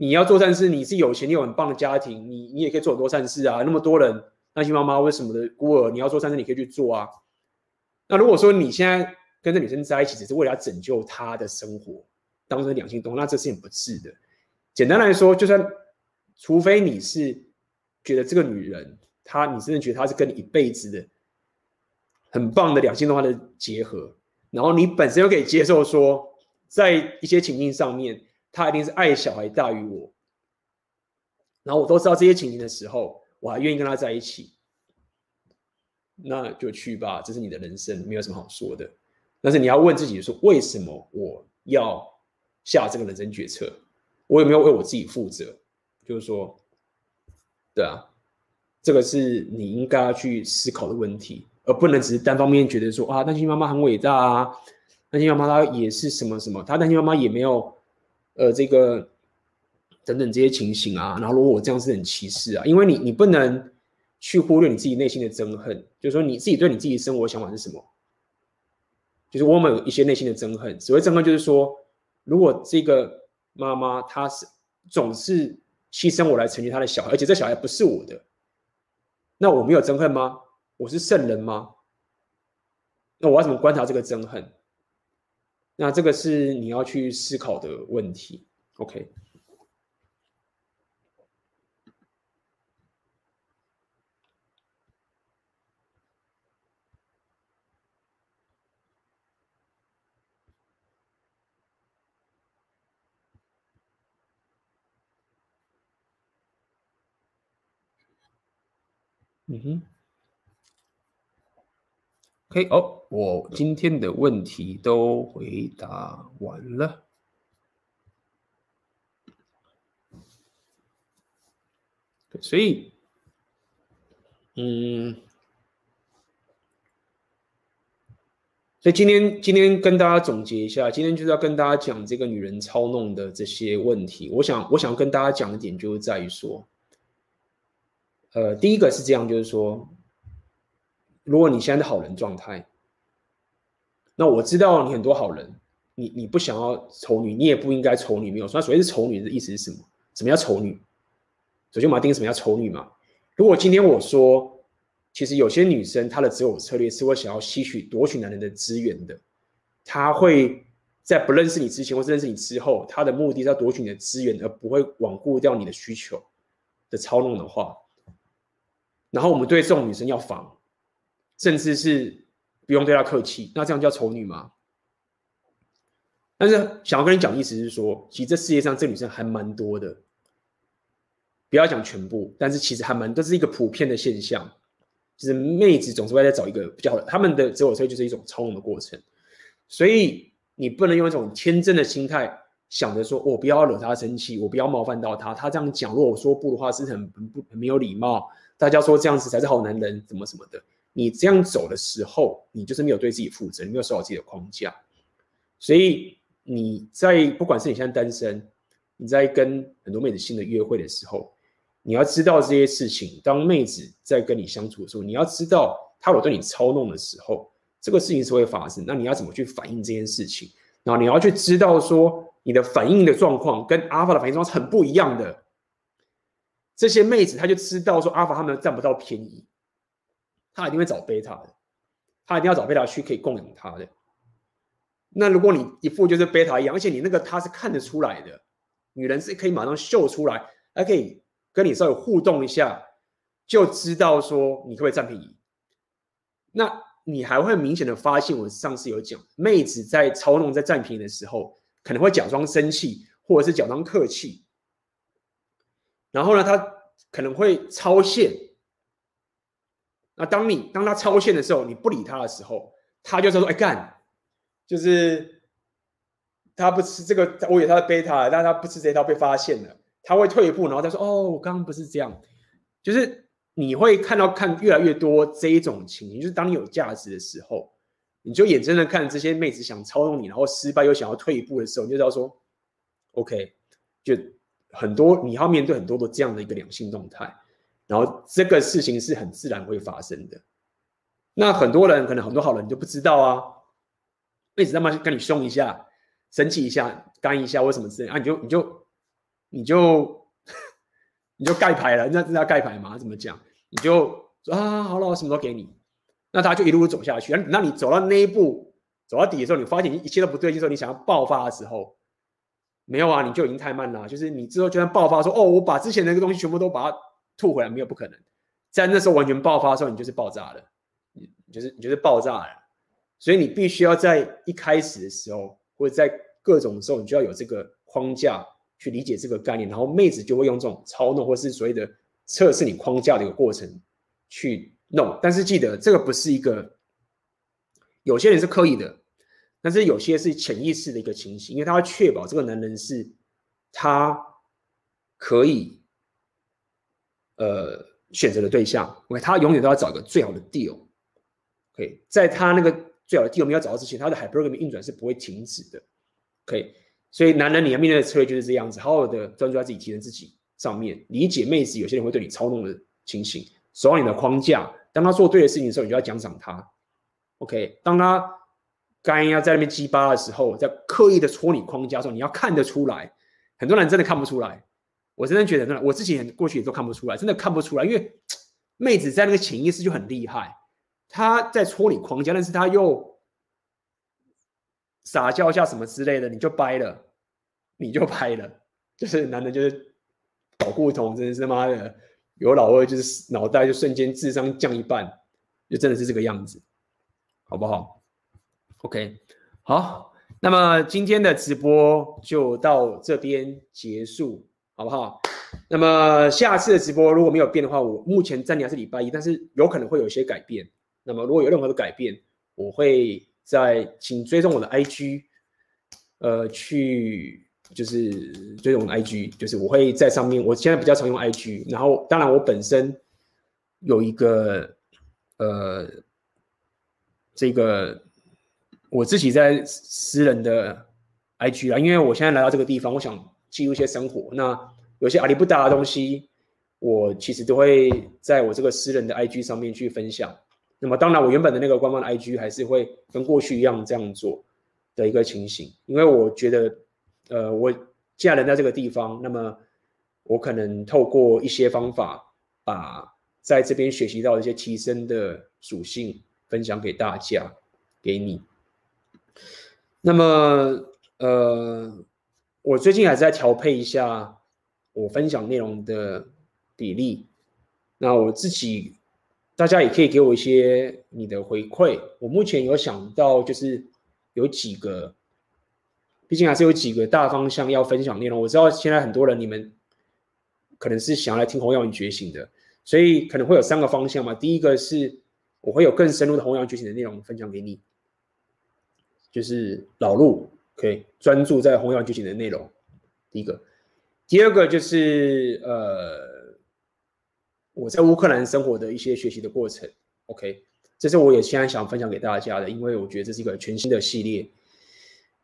[SPEAKER 1] 你要做善事，你是有钱，你有很棒的家庭，你你也可以做很多善事啊。那么多人那些妈妈为什么的孤儿，你要做善事，你可以去做啊。那如果说你现在跟这女生在一起，只是为了要拯救她的生活，当成两性动物，那这是很不智的。简单来说，就算除非你是觉得这个女人，她你真的觉得她是跟你一辈子的很棒的两性动物的结合，然后你本身又可以接受说，在一些情境上面。他一定是爱小孩大于我，然后我都知道这些情形的时候，我还愿意跟他在一起，那就去吧，这是你的人生，没有什么好说的。但是你要问自己说，为什么我要下这个人生决策？我有没有为我自己负责？就是说，对啊，这个是你应该要去思考的问题，而不能只是单方面觉得说啊，单亲妈妈很伟大啊，单亲妈妈她也是什么什么，她单亲妈妈也没有。呃，这个等等这些情形啊，然后如果我这样是很歧视啊，因为你你不能去忽略你自己内心的憎恨，就是说你自己对你自己生活想法是什么？就是我们有一些内心的憎恨，所谓憎恨就是说，如果这个妈妈她是总是牺牲我来成全他的小孩，而且这小孩不是我的，那我没有憎恨吗？我是圣人吗？那我要怎么观察这个憎恨？那这个是你要去思考的问题，OK？嗯哼。OK，哦，我今天的问题都回答完了，所以，嗯，所以今天今天跟大家总结一下，今天就是要跟大家讲这个女人操弄的这些问题。我想我想跟大家讲的点就是在于说，呃，第一个是这样，就是说，如果你现在的好人状态，那我知道你很多好人，你你不想要丑女，你也不应该丑女，没有说。那所谓是丑女的意思是什么？什么叫丑女？首先我们要定义什么叫丑女嘛。如果今天我说。其实有些女生她的择偶策略是会想要吸取夺取男人的资源的，她会在不认识你之前或是认识你之后，她的目的是要夺取你的资源，而不会罔顾掉你的需求的操弄的话，然后我们对这种女生要防，甚至是不用对她客气，那这样叫丑女吗？但是想要跟你讲的意思是说，其实这世界上这女生还蛮多的，不要讲全部，但是其实还蛮，这是一个普遍的现象。就是妹子总是会在找一个比较好的，他们的择偶策略就是一种操弄的过程，所以你不能用一种天真的心态想着说，我不要惹她生气，我不要冒犯到她。她这样讲，如果我说不的话，是很很不很没有礼貌。大家说这样子才是好男人，怎么怎么的，你这样走的时候，你就是没有对自己负责，你没有守好自己的框架。所以你在不管是你现在单身，你在跟很多妹子新的约会的时候。你要知道这些事情，当妹子在跟你相处的时候，你要知道她有对你操弄的时候，这个事情是会发生。那你要怎么去反应这件事情？然后你要去知道说，你的反应的状况跟阿法的反应状况是很不一样的。这些妹子她就知道说，阿尔法他们占不到便宜，她一定会找贝塔的，她一定要找贝塔去可以供养她的。那如果你一副就是贝塔一样，而且你那个她是看得出来的，女人是可以马上秀出来，还可以。跟你稍微互动一下，就知道说你可不可以占便宜。那你还会明显的发现，我上次有讲，妹子在操弄、在占便宜的时候，可能会假装生气，或者是假装客气。然后呢，他可能会超限。那当你当他超限的时候，你不理他的时候，他就说：“哎干，就是他不吃这个，我以为她的贝塔，但他不吃这套，被发现了。”他会退一步，然后他说：“哦，我刚刚不是这样。”就是你会看到看越来越多这一种情形，就是当你有价值的时候，你就眼睁睁看这些妹子想操纵你，然后失败又想要退一步的时候，你就知道说：“OK。”就很多你要面对很多的这样的一个两性动态，然后这个事情是很自然会发生的。那很多人可能很多好人你就不知道啊，妹子他妈跟你凶一下、生气一下、干一下或什么之类啊，你就你就。你就 *laughs* 你就盖牌了，那那盖牌嘛？怎么讲？你就说啊，好了，我什么都给你。那他就一路走下去。那你走到那一步，走到底的时候，你发现一切都不对劲的时候，你想要爆发的时候，没有啊，你就已经太慢了。就是你之后就算爆发说，哦，我把之前那个东西全部都把它吐回来，没有不可能。在那时候完全爆发的时候，你就是爆炸了，你就是你就是爆炸了。所以你必须要在一开始的时候，或者在各种的时候，你就要有这个框架。去理解这个概念，然后妹子就会用这种操弄或是所谓的测试你框架的一个过程去弄。但是记得这个不是一个，有些人是刻意的，但是有些是潜意识的一个情形，因为他要确保这个男人是他可以呃选择的对象，OK，他永远都要找一个最好的 deal，OK，在他那个最好的 deal 没有找到之前，他的 hypergamy 运转是不会停止的，OK。所以，男人你要面对的策略就是这样子，好好的专注在自己提升自己上面，理解妹子有些人会对你操弄的情形，守好你的框架。当他做对的事情的时候，你就要奖赏他。OK，当他该要在那边鸡巴的时候，在刻意的戳你框架的时候，你要看得出来。很多人真的看不出来，我真的觉得，我自己过去也都看不出来，真的看不出来，因为妹子在那个潜意识就很厉害，她在戳你框架，但是她又。撒娇一下什么之类的，你就掰了，你就掰了，就是男的，就是搞不同，真的是妈的有老二，就是脑袋就瞬间智商降一半，就真的是这个样子，好不好？OK，好，那么今天的直播就到这边结束，好不好？那么下次的直播如果没有变的话，我目前暂定还是礼拜一，但是有可能会有一些改变。那么如果有任何的改变，我会。在，请追踪我的 IG，呃，去就是追踪我的 IG，就是我会在上面。我现在比较常用 IG，然后当然我本身有一个呃这个我自己在私人的 IG 啊，因为我现在来到这个地方，我想记录一些生活。那有些阿里不达的东西，我其实都会在我这个私人的 IG 上面去分享。那么当然，我原本的那个官方的 IG 还是会跟过去一样这样做的一个情形，因为我觉得，呃，我既然人在这个地方，那么我可能透过一些方法，把在这边学习到一些提升的属性分享给大家，给你。那么，呃，我最近还是在调配一下我分享内容的比例。那我自己，大家也可以给我一些你的回馈。我目前有想到，就是有几个，毕竟还是有几个大方向要分享内容。我知道现在很多人你们可能是想要来听红药丸觉醒的，所以可能会有三个方向嘛。第一个是我会有更深入的红药丸觉醒的内容分享给你。就是老路可以专注在弘扬剧情的内容。第一个，第二个就是呃，我在乌克兰生活的一些学习的过程。OK，这是我也现在想分享给大家的，因为我觉得这是一个全新的系列。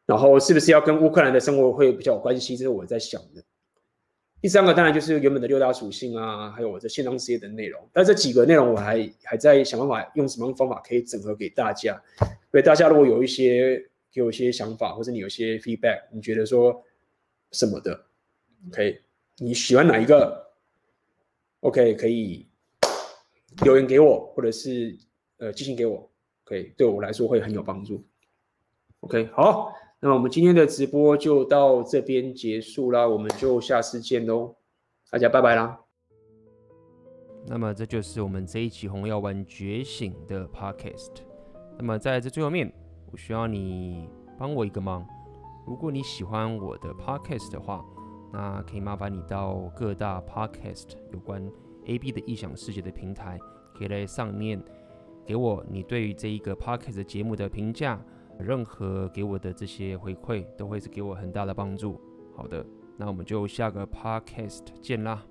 [SPEAKER 1] 然后是不是要跟乌克兰的生活会比较有关系？这是我在想的。第三个当然就是原本的六大属性啊，还有我的线上事业的内容。但这几个内容我还还在想办法用什么样方法可以整合给大家。所以大家如果有一些给我一些想法，或者你有一些 feedback，你觉得说什么的，OK，你喜欢哪一个？OK，可以留言给我，或者是呃寄信给我，可以对我来说会很有帮助。OK，好，那我们今天的直播就到这边结束啦，我们就下次见喽，大家拜拜啦。
[SPEAKER 2] 那么这就是我们这一期红药丸觉醒的 Podcast。那么在这最后面，我需要你帮我一个忙。如果你喜欢我的 podcast 的话，那可以麻烦你到各大 podcast 有关 AB 的异想世界的平台，可以在上面给我你对于这一个 podcast 节目的评价。任何给我的这些回馈，都会是给我很大的帮助。好的，那我们就下个 podcast 见啦。